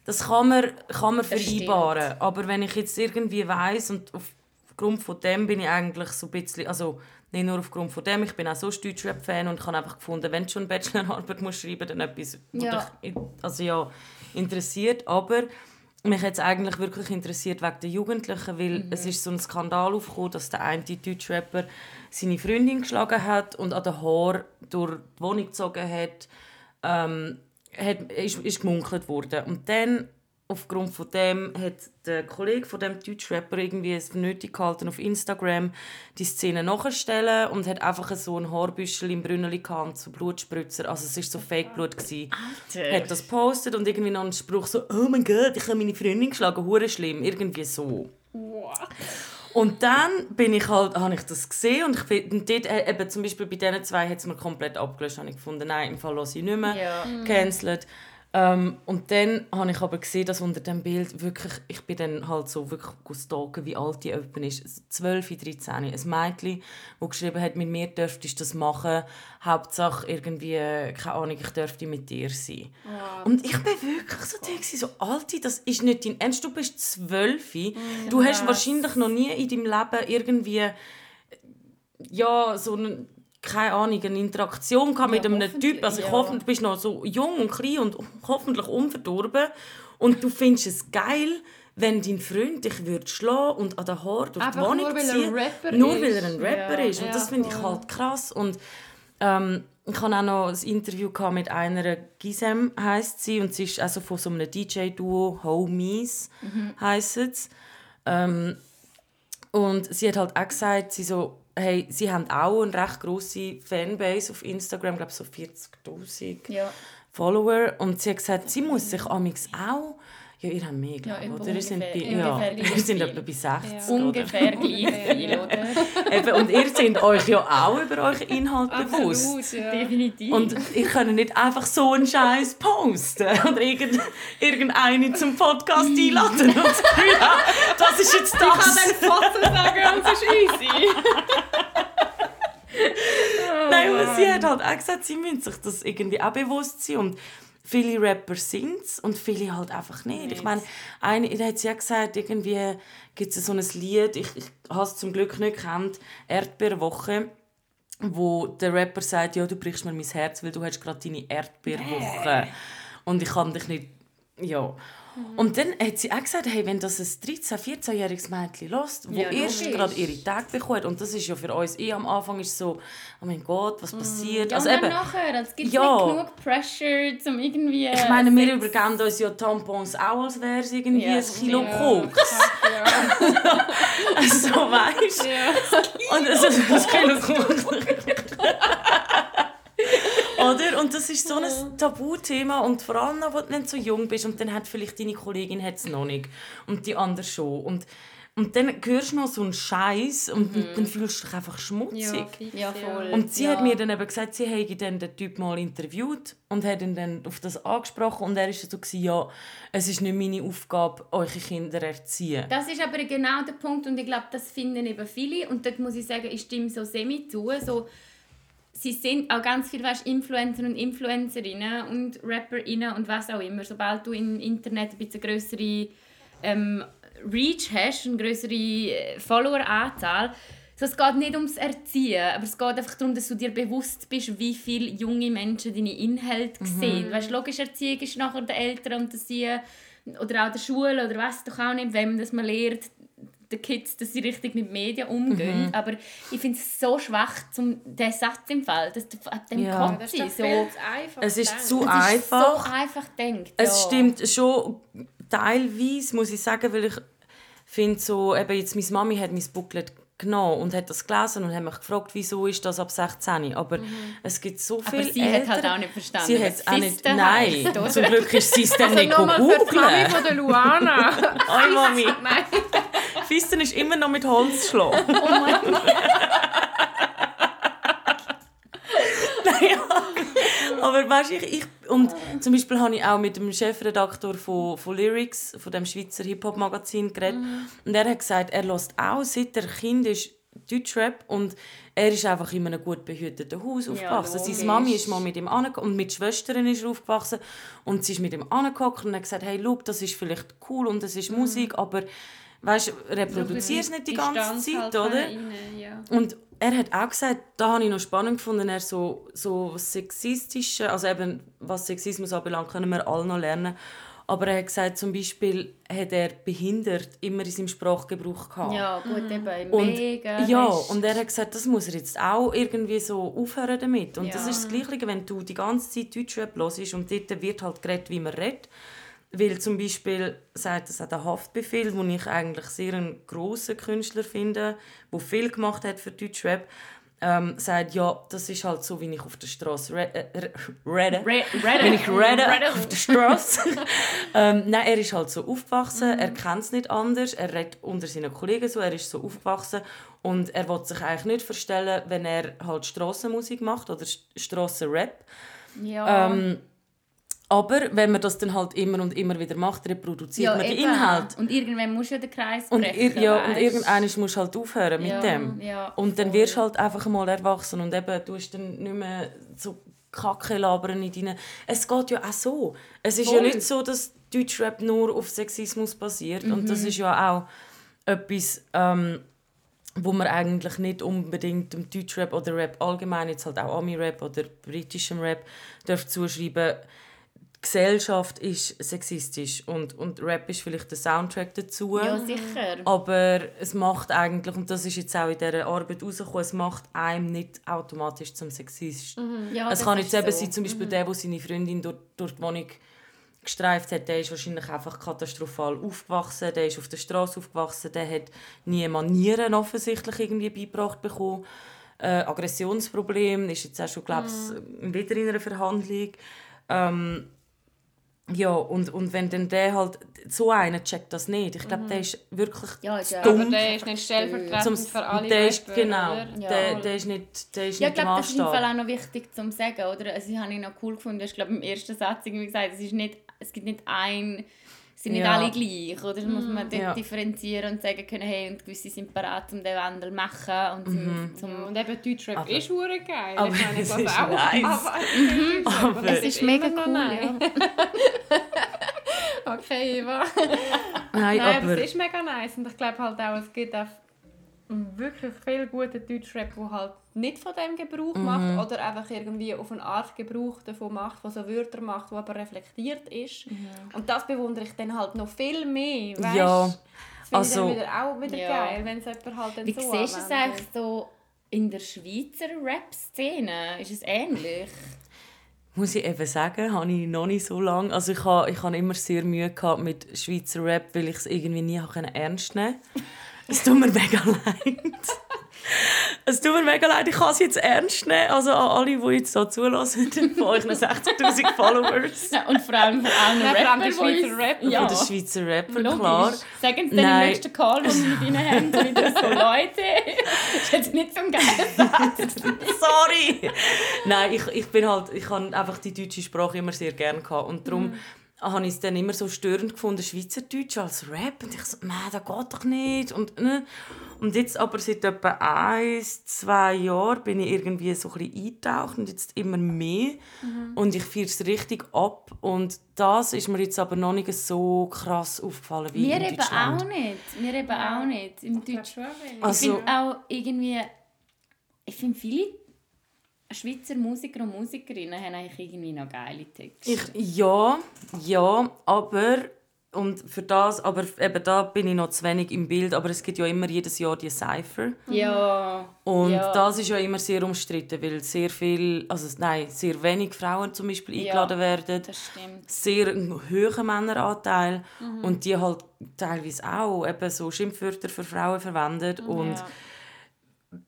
das kann man, kann man vereinbaren. Aber wenn ich jetzt irgendwie weiß und aufgrund von dem bin ich eigentlich so ein bisschen, also nicht nur aufgrund von dem, ich bin auch so Deutschrap-Fan und habe einfach gefunden, wenn du schon eine Bachelorarbeit musst schreiben dann etwas, was ja. dich also ja, interessiert. Aber mich es eigentlich wirklich interessiert wegen der Jugendlichen, weil mhm. es ist so ein Skandal aufgekommen, dass der eine Deutschrapper seine Freundin geschlagen hat und an den Haar durch die Wohnung gezogen hat, ähm, hat ist, ist gemunkelt worden. Und dann aufgrund von dem hat der Kollege von dem Deutschrapper irgendwie es nötig gehalten, auf Instagram die Szene nachzustellen und hat einfach so ein Haarbüschel im Brünneli gehabt, so Blutspritzer, also es war so Fake-Blut. Hat das postet und irgendwie noch einen Spruch so «Oh mein Gott, ich habe meine Freundin geschlagen, hure schlimm», irgendwie so. Und dann bin ich halt, habe ich das gesehen und ich finde, dort, äh, eben zum Beispiel bei diesen zwei hat es mir komplett abgelöscht, habe ich gefunden, nein, im Fall lasse ich nicht mehr, ja. cancelled. Ähm, und dann habe ich aber gesehen, dass unter dem Bild wirklich, ich bin dann halt so wirklich stalken, wie alt die jemand ist. 12, 13, ein Mädchen, das geschrieben hat, mit mir dürftest du das machen, Hauptsache irgendwie, keine Ahnung, ich dürfte mit dir sein. Wow. Und ich bin wirklich so denke, so Alte, das ist nicht dein Ernst, du bist 12, mhm. du hast wahrscheinlich noch nie in deinem Leben irgendwie, ja, so einen keine Ahnung, eine Interaktion gehabt mit Ja, einem hoffentlich, Typ. Also ich ja. hoffe, du bist noch so jung und klein und hoffentlich unverdorben. Und du findest es geil, wenn dein Freund dich würde schlagen und an den Haar durch die Einfach Wohnung nur, weil er ziehen. Rapper Nur weil er ein Rapper Ja, ist. Und ja, das finde ich halt krass. Und ähm, ich hatte auch noch ein Interview mit einer Gisem, heisst sie. Und sie ist also von so einem DJ-Duo, Homies Mhm. heisst es. Ähm, und sie hat halt auch gesagt, sie, so, hey, sie haben auch eine recht grosse Fanbase auf Instagram, ich glaube so 40'000 Ja. Follower. Und sie hat gesagt, sie muss sich amix auch... Ja, ihr habt mehr, glaube ich, etwa oder? Ihr sind, bei, ja, ungefähr ihr sind etwa bei 60, oder? Ungefähr gleich viel, *laughs* oder? Eben, und ihr seid euch ja auch über euren Inhalt bewusst. Absolut, ja. Definitiv. Und ich kann nicht einfach so einen Scheiß posten oder irgend, irgendeine zum Podcast einladen und sagen, *laughs* ja, das ist jetzt Ich kann das. dann Foto sagen und es ist easy. Nein, aber sie hat halt auch gesagt, sie müssen sich das irgendwie auch bewusst sein. Und viele Rapper sind es und viele halt einfach nicht. Ich meine, eine da hat ja gesagt, irgendwie gibt es so ein Lied, ich, ich habe es zum Glück nicht gekannt, «Erdbeerwoche», wo der Rapper sagt, ja, du brichst mir mein Herz, weil du hast gerade deine Erdbeerwoche. Und ich kann dich nicht... Ja. Und dann hat sie auch gesagt, hey, wenn das ein 13-, 14-jähriges Mädchen lässt, wo Ja, erst gerade ihre Tage bekommt, und das ist ja für uns eh am Anfang ist so, oh mein Gott, was passiert? ja, also eben, nachher, es gibt Ja. nicht genug Pressure, um irgendwie... ich meine, wir übergeben uns ja Tampons auch, als wäre es irgendwie Ja, ein Kilo ja. Koks. *laughs* so weißt du? Und es ist ein Kilo Koks. *laughs* Oder? Und das ist so ein Tabuthema und vor allem, noch, wenn du so jung bist und dann hat vielleicht deine Kollegin hat's noch nicht und die andere schon. Und, und dann hörst du noch so einen Scheiß und dann fühlst du dich einfach schmutzig. Ja, voll. Und sie ja. hat mir dann eben gesagt, sie hätte dann den Typ mal interviewt und hat ihn dann auf das angesprochen und er war so, ja, es ist nicht meine Aufgabe, eure Kinder zu erziehen. Das ist aber genau der Punkt und ich glaube, das finden eben viele und dort muss ich sagen, ich stimme so semi zu. So, sie sind auch ganz viele weißt, Influencer und Influencerinnen und Rapperinnen und was auch immer. Sobald du im Internet ein bisschen größere ähm, Reach hast, eine größere äh, Followeranzahl, so, es geht nicht ums Erziehen, aber es geht einfach darum, dass du dir bewusst bist, wie viele junge Menschen deine Inhalte sehen. Weißt, logisch, Erziehung ist nachher der Eltern und sie oder auch der Schule oder was doch auch nicht, wenn dass man lehrt, den Kids, dass sie richtig mit Medien umgehen. Aber ich finde es so schwach, zum den Satz im Fall, dass dem Ja. Ist doch so. einfach. Es ist gedacht. zu Es ist einfach. so einfach gedacht. Es ja. stimmt schon teilweise, muss ich sagen, weil ich finde so, eben jetzt meine Mami hat mein Booklet genommen und hat das gelesen und hat mich gefragt, wieso ist das ab 16. Aber es gibt so Mhm. Aber viele sie hat halt Eltern- auch nicht verstanden, Sie hat es auch nicht, nein, zum Glück ist sie es dann Also nicht nochmal für die Mami von der Luana. *laughs* Oi, Mami. *laughs* Nein. Fisten ist immer noch mit Holz schlagen. *laughs* Oh mein Gott. *laughs* Aber weißt du, ich, ich, und zum Beispiel habe ich auch mit dem Chefredakteur von, von Lyrics, von dem Schweizer Hip-Hop-Magazin geredet. Und er hat gesagt, er lässt auch, seit er Kind ist, Deutschrap und er ist einfach in einem gut behüteten Haus aufgewachsen. logisch. Seine Mami ist mal mit ihm angekommen und mit Schwestern ist er aufgewachsen und sie ist mit ihm angekommen und hat gesagt, hey, look, das ist vielleicht cool und das ist Musik, aber weißt, reproduziere es nicht die ganze Distanz Zeit, halt oder? rein, ja. Und er hat auch gesagt, da habe ich noch spannend gefunden, er so, so sexistische, also eben was Sexismus anbelangt, können wir alle noch lernen. Aber er hat gesagt, zum Beispiel hat er behindert immer in seinem Sprachgebrauch gehabt. Ja, gut, eben, Und, mega. ja, hast- und er hat gesagt, das muss er jetzt auch irgendwie so aufhören damit. Und Ja. das ist das Gleiche, wenn du die ganze Zeit Deutschrap hörst und dort wird halt geredet, wie man redet. Weil zum Beispiel sagt das auch der Haftbefehl, wo ich eigentlich sehr einen grossen Künstler finde, der viel gemacht hat für Deutschrap, ähm, sagt, ja, das ist halt so, wie ich auf der Straße äh, re- rede. Wenn ich rede auf der Straße. *laughs* ähm, nein, er ist halt so aufgewachsen, er kennt es nicht anders, er redet unter seinen Kollegen so, er ist so aufgewachsen und er will sich eigentlich nicht verstellen, wenn er halt Strassenmusik macht oder Strassenrap. Ja. Ähm, aber wenn man das dann halt immer und immer wieder macht, reproduziert man den eben. Inhalt. Und irgendwann musst du ja den Kreis Und, brechen, ir ja, und weisst. irgendwann musst du halt aufhören mit Ja, dem. ja, und dann voll. wirst du halt einfach mal erwachsen und eben, du hast dann nicht mehr so Kacke labern in deinen... Es geht ja auch so. Es ist ja Voll. nicht so, dass Deutschrap nur auf Sexismus basiert. Und Mhm. das ist ja auch etwas, ähm, wo man eigentlich nicht unbedingt dem Deutschrap oder Rap allgemein, jetzt halt auch Ami-Rap oder britischem Rap, darf zuschreiben die Gesellschaft ist sexistisch und, und Rap ist vielleicht der Soundtrack dazu. Ja, sicher. Aber es macht eigentlich, und das ist jetzt auch in dieser Arbeit rausgekommen, es macht einem nicht automatisch zum Sexist. Ja, es kann jetzt eben so. sein, zum Beispiel der, der seine Freundin durch, durch die Wohnung gestreift hat, der ist wahrscheinlich einfach katastrophal aufgewachsen, der ist auf der Straße aufgewachsen, der hat nie Manieren offensichtlich irgendwie beigebracht bekommen. Äh, Aggressionsproblem ist jetzt auch schon, glaube ich, wieder in einer Verhandlung. Ähm, ja, und, und wenn dann der halt, so einer checkt das nicht. Ich glaube, der ist wirklich Ja, ist ja dumm. Aber der ist nicht stellvertretend Zum, für alle der ist, Rapper, genau, oder? der, der ist nicht, der ist Ja, nicht ich glaube, das ist im Fall auch noch wichtig zu sagen, oder? Also, ich habe ihn noch cool gefunden. Du hast, glaube im ersten Satz irgendwie gesagt, es, ist nicht, es gibt nicht ein... Sind nicht Ja. alle gleich, oder? Das muss man dort Ja. differenzieren und sagen können, hey, und gewisse sind bereit, um den Wandel zu machen und zum, zum Ja, und eben Deutschrap Aber- ist hure geil. aber ich meine, es ist auch. nice. Aber, *laughs* aber, Aber- Es ist mega cool, nein. *laughs* Okay, Eva. Nein, Nein, aber aber es ist mega nice. Und ich glaube halt auch, es gibt auch wirklich viel guten Deutschrap, der halt nicht von dem Gebrauch Mhm. macht oder einfach irgendwie auf eine Art Gebrauch davon macht, was so Wörter macht, wo aber reflektiert ist. Und das bewundere ich dann halt noch viel mehr, weißt? Ja, Das finde also- ich dann wieder auch wieder Ja. geil, wenn es jemand halt dann Wie so siehst du es eigentlich so in der Schweizer Rap-Szene? Ist es ähnlich? muss ich eben sagen, habe ich noch nicht so lange. Also ich habe, ich habe immer sehr Mühe gehabt mit Schweizer Rap, weil ich es irgendwie nie ernst nehmen konnte. Es tut mir mega *laughs* leid. Es tut mir mega leid, ich kann es jetzt ernst nehmen. Also an alle, die jetzt hier zulassen, *laughs* von euch 60'000 Followers. Ja, und vor allem von allen Ja, vor allem die Rappern, die Schweizer Rapper. Ja, Von den Schweizer Rapper, logisch. klar. Sagen sie dann Nein. im nächsten Call, den wir mit ihnen haben, so wieder so, Leute, ist jetzt nicht geiler Satz. *laughs* Sorry! Nein, ich, ich bin halt, ich habe einfach die deutsche Sprache immer sehr gerne gehabt und darum habe ich es dann immer so störend gefunden, Schweizerdeutsch als Rap und ich so, nein, das geht doch nicht und ne. Und jetzt aber seit etwa eins, zwei Jahren bin ich irgendwie so ein bisschen eingetaucht und jetzt immer mehr und ich feiere es richtig ab und das ist mir jetzt aber noch nicht so krass aufgefallen wie Wir in eben Deutschland. auch nicht. Wir eben auch nicht im Ja, Deutsch. schon wenig. Ich Also- finde auch irgendwie, ich finde viele Schweizer Musiker und Musikerinnen haben eigentlich irgendwie noch geile Texte. Ich, ja, ja, aber und für das, aber eben da bin ich noch zu wenig im Bild, aber es gibt ja immer jedes Jahr die Cypher ja. und Ja. das ist ja immer sehr umstritten, weil sehr viel, also nein, sehr wenig Frauen zum Beispiel Ja. eingeladen werden, Das stimmt. sehr hoher Männeranteil Mhm. und die halt teilweise auch eben so Schimpfwörter für Frauen verwendet und Mhm. Ja.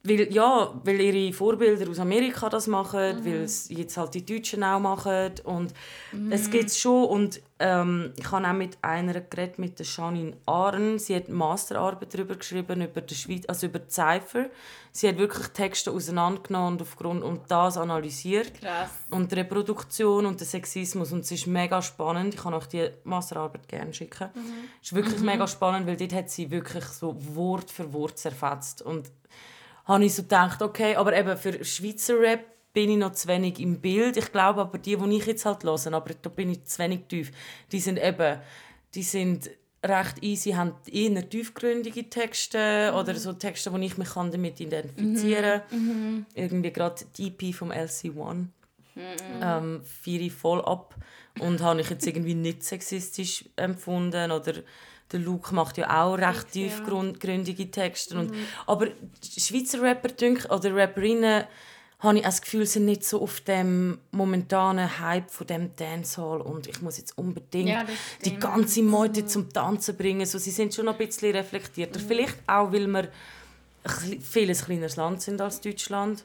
Weil, ja, weil ihre Vorbilder aus Amerika das machen, Mhm. weil es jetzt halt die Deutschen auch machen und Mhm. es gibt schon und ähm, ich habe auch mit einer geredet, mit der Janine Ahren, sie hat eine Masterarbeit darüber geschrieben, über die Schweiz, also über die Cypher. Sie hat wirklich Texte auseinandergenommen und aufgrund und das analysiert Krass. und die Reproduktion und der Sexismus und es ist mega spannend. Ich kann euch die Masterarbeit gerne schicken. Es ist wirklich mega spannend, weil dort hat sie wirklich so Wort für Wort zerfetzt und habe ich so gedacht, okay, aber eben für Schweizer Rap bin ich noch zu wenig im Bild. Ich glaube aber die, die ich jetzt halt höre, aber da bin ich zu wenig tief, die sind eben, die sind recht easy, haben eher tiefgründige Texte oder so Texte, wo ich mich kann damit identifizieren kann. Irgendwie gerade die EP vom LC1 ähm, feiere ich voll ab und habe ich jetzt irgendwie nicht sexistisch empfunden oder der Luke macht ja auch recht ja. tiefgründige Texte und, aber die Schweizer Rapper oder Rapperinnen habe ich auch das Gefühl, sind nicht so auf dem momentanen Hype von dem Dancehall und ich muss jetzt unbedingt Ja, die ganze Meute zum Tanzen bringen. So, sie sind schon noch ein bisschen reflektierter. Vielleicht auch, weil wir ein vieles kleineres Land sind als Deutschland.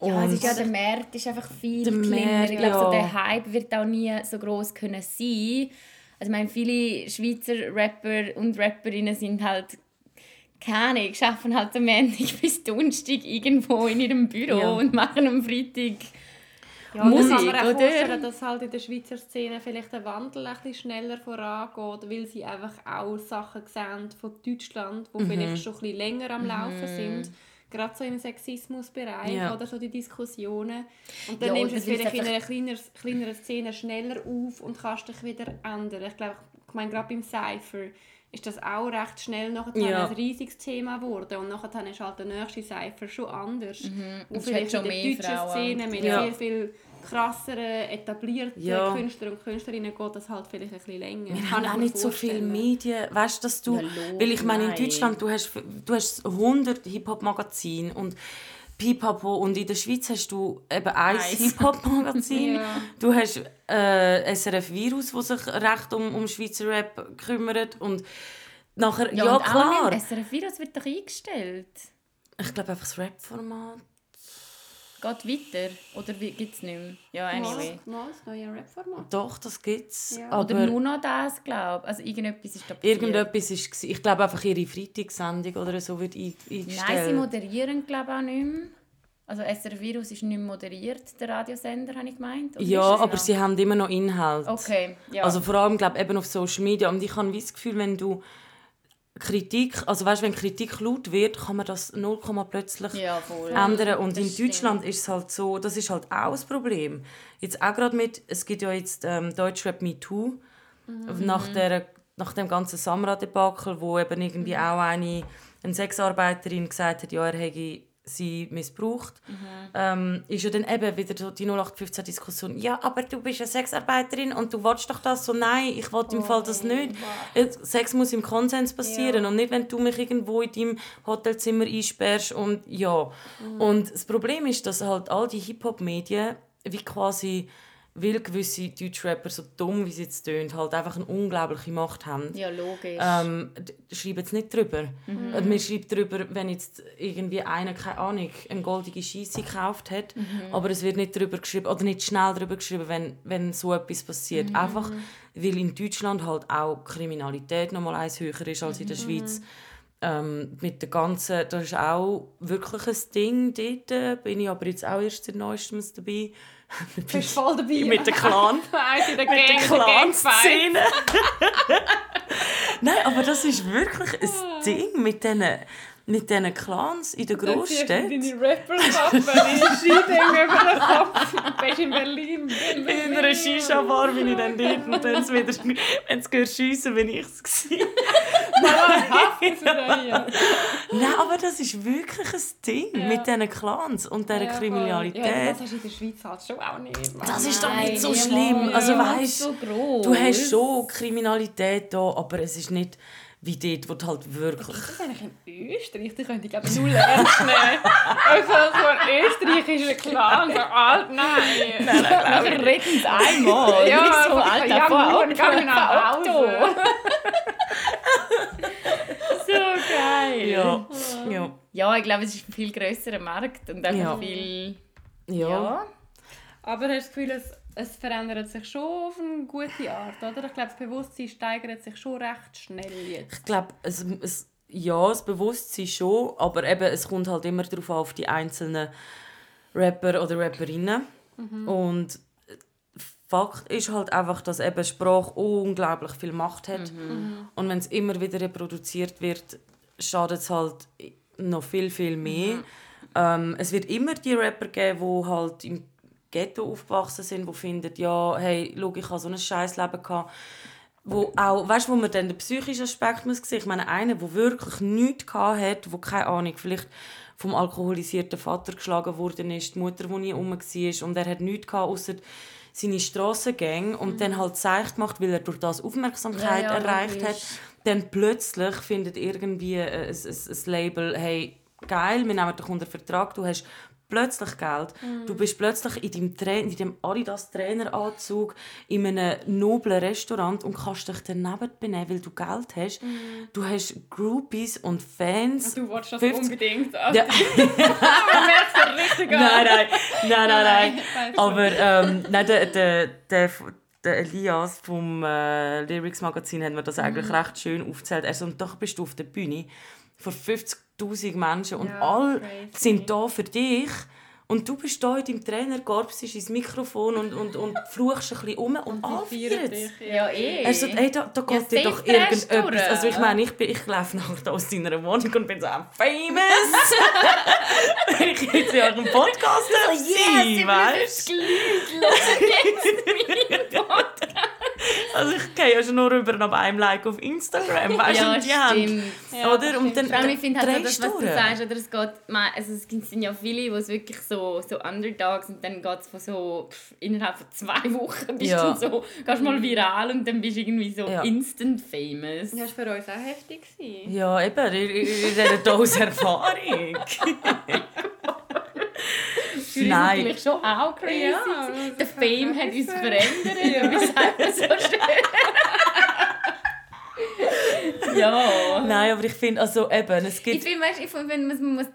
Ja, es Und- ist ja, der Markt ist einfach viel kleiner. Markt, ich glaube, so ja. der Hype wird auch nie so groß können sein. Also ich meine, viele Schweizer Rapper und Rapperinnen sind halt keine arbeiten halt am Montag *laughs* bis Donnerstag irgendwo in ihrem Büro Ja. und machen am Freitag Ja, Musik, kann man auch oder? vorstellen, dass halt in der Schweizer Szene vielleicht der Wandel ein bisschen schneller vorangeht, weil sie einfach auch Sachen sehen von Deutschland, die vielleicht schon ein bisschen länger am Laufen sind. Gerade so im Sexismusbereich Ja. oder so die Diskussionen. Und dann Ja, nimmst du es vielleicht in einer kleineren, kleineren Szene schneller auf und kannst dich wieder ändern. Ich glaube, ich meine, gerade beim Cypher ist das auch recht schnell nachher Ja. ein riesiges Thema geworden. Und nachher ist halt der nächste Cypher schon anders. Mhm. Und Es vielleicht hat in schon der mehr deutschen Frauen. Szene mit Ja. viel, viel krasseren, etablierten Ja. Künstlern und Künstlerinnen geht das halt vielleicht ein bisschen länger. Wir Kann haben auch nicht so viele. Medien. Weißt du, dass du. Ja, weil ich meine, in. Deutschland, du hast, du hast 100 Hip-Hop-Magazine und Pipapo und in der Schweiz hast du eben ein. Hip-Hop-Magazin. *laughs* Ja. Du hast äh, SRF Virus, das sich recht um, um Schweizer Rap kümmert. Und nachher, ja, und klar. SRF Virus wird doch eingestellt. Ich glaube einfach das Rap-Format. Geht weiter? Oder gibt es nicht mehr? Ja, anyway. Mal, das neue Rap-Format. Doch, das gibt's. Ja. Aber Oder nur noch das, glaube ich. Also irgendetwas ist da passiert. irgendetwas ist Ich glaube einfach ihre Freitagssendung oder so wird ein- eingestellt. Nein, sie moderieren glaube ich auch nicht mehr. Also SRF Virus ist nicht mehr moderiert, der Radiosender, habe ich gemeint. Oder ja, es aber noch? sie haben immer noch Inhalt. Okay, ja. Also vor allem glaube eben auf Social Media und ich habe das Gefühl, wenn du Kritik, also weißt, wenn Kritik laut wird, kann man das 0, plötzlich ja, ändern und Das in stimmt. Deutschland ist es halt so, das ist halt auch das Problem. Jetzt auch gerade mit, es gibt ja jetzt ähm, Deutschrap Me Too Mhm. nach der nach dem ganzen Samra-Debakel, wo eben irgendwie Mhm. auch eine, eine Sexarbeiterin gesagt hat, ja, er hätte sie missbraucht, Mhm. ähm, ist ja dann eben wieder so die 0815-Diskussion, ja, aber du bist eine Sexarbeiterin und du willst doch das so, nein, ich will im Fall das nicht. Äh, Sex muss im Konsens passieren Ja. und nicht, wenn du mich irgendwo in deinem Hotelzimmer einsperrst und ja. Und das Problem ist, dass halt all die Hip-Hop-Medien wie quasi weil gewisse Deutschrapper, so dumm wie sie jetzt tönt, halt einfach eine unglaubliche Macht haben. Ja, logisch. Ähm, schreiben jetzt nicht drüber. Mhm. Und man schreibt drüber, wenn jetzt irgendwie einer, keine Ahnung, eine goldige Scheisse gekauft hat, Mhm. aber es wird nicht drüber geschrieben, oder nicht schnell drüber geschrieben, wenn, wenn so etwas passiert. Mhm. Einfach, weil in Deutschland halt auch Kriminalität noch mal eins höher ist als in Mhm. der Schweiz. Ähm, mit der ganzen, das ist auch wirklich ein Ding dort, äh, bin ich aber jetzt auch erst seit Neuestem dabei. Du bist voll dabei. *laughs* mit der Clan. *laughs* In der mit der der. Clan-Szene. *laughs* Nein, aber das ist wirklich ein Ding mit diesen mit diesen Clans in du Großstädten. deine Rapper-Kappe, deine Skidinge über den Kopf. Du bist in Berlin. In einer Shisha-Bar bin ich dann dort und dann wieder, wenn gehört schiessen, bin ich es. *laughs* Ja. Nein, aber das ist wirklich ein Ding Ja. mit diesen Clans und dieser Ja. Kriminalität. Ja, das hast du in der Schweiz halt schon auch nicht. Mann. Das ist doch Nein, nicht so ja, schlimm. ja, Also ja, weißt, so du hast schon Kriminalität da, aber es ist nicht wie dort, wo du halt wirklich... Das ist eigentlich in Österreich, die könnte ich glaube null ernst nehmen. Also von Österreich ist ein Clan so alt, nein. Nein, nein, Wir reden es einmal. Ja, Nicht so, Alter, ja, fahr nur, Auto, geh nach fahr Hause. *laughs* So geil. Ja, ja, Ja, ich glaube, es ist ein viel grösserer Markt und einfach Ja. viel... ja. Ja. Aber hast du das Gefühl, es, es verändert sich schon auf eine gute Art, oder? Ich glaube, das Bewusstsein steigert sich schon recht schnell jetzt. Ich glaube, es, es, ja, das Bewusstsein schon, aber eben, es kommt halt immer darauf an, auf die einzelnen Rapper oder Rapperinnen. Und Fakt ist halt einfach, dass eben Sprache unglaublich viel Macht hat. Und wenn es immer wieder reproduziert wird, schadet es halt noch viel, viel mehr. Ähm, es wird immer die Rapper geben, die halt im Ghetto aufgewachsen sind, die finden, ja, hey, schau, ich habe so ein scheiß Leben gehabt wo auch, weißt, wo man dann den psychischen Aspekt muss sehen. Ich meine, einer, der wirklich nichts hat, wo keine Ahnung, vielleicht vom alkoholisierten Vater geschlagen worden ist, die Mutter, die nie rum war und er hat nichts gehabt, ausser seine Strassengänge und dann halt zeigt macht, weil er durch das Aufmerksamkeit Ja, ja, erreicht logisch. hat, dann plötzlich findet irgendwie ein, ein, ein Label, hey, geil, wir nehmen dich unter Vertrag, du hast plötzlich Geld. Du bist plötzlich in deinem, Tra in deinem Adidas Traineranzug in einem noblen Restaurant und kannst dich daneben benehmen, weil du Geld hast. Du hast Groupies und Fans. Du willst das 50 unbedingt. Ja. *laughs* Man merkt richtig an. nein, nein, nein, nein, nein. Aber ähm, nein, der, der, der, der Elias vom äh, Lyrics Magazin hat mir das eigentlich recht schön aufgezählt. Also, und doch bist du auf der Bühne vor 50'000 Menschen und Ja, alle crazy. sind da für dich. Und du bist da in deinem Trainer, garbst ins Mikrofon und, und, und fluchst ein bisschen um und feiern es. Ja, eh. Er sagt, ey, da, da Ja, geht dir doch irgendetwas. Also ich meine, ich, bin- ich laufe nachher da aus deiner Wohnung und bin so I'm famous. *laughs* Ich jetzt ja einen Podcast yes, sehe, weißt du? *laughs* Also ich gehe ja schon nur über nach einem Like auf Instagram, *laughs* weißt du, Ja, und die haben, stimmt. Ja, oder? Und dann, Vor allem, ich finde halt das, was du durch. sagst, oder es geht, also es gibt- sind ja viele, die es wirklich so, so Underdogs und dann geht es von so, pff, innerhalb von zwei Wochen bist Ja. du so, gehst mal viral und dann bist du irgendwie so Ja. instant famous. Das war für uns auch heftig. gewesen. Ja, eben, in, in, in dieser Dose Erfahrung. *laughs* Nein. natürlich schon auch crazy. Ja, Der Fame ich hat uns verändert, Ja. wie sagt man so schön? *laughs* ja. Nein, aber ich finde, also eben, es Ich gibt... finde, weißt, ich finde, wenn man man muss...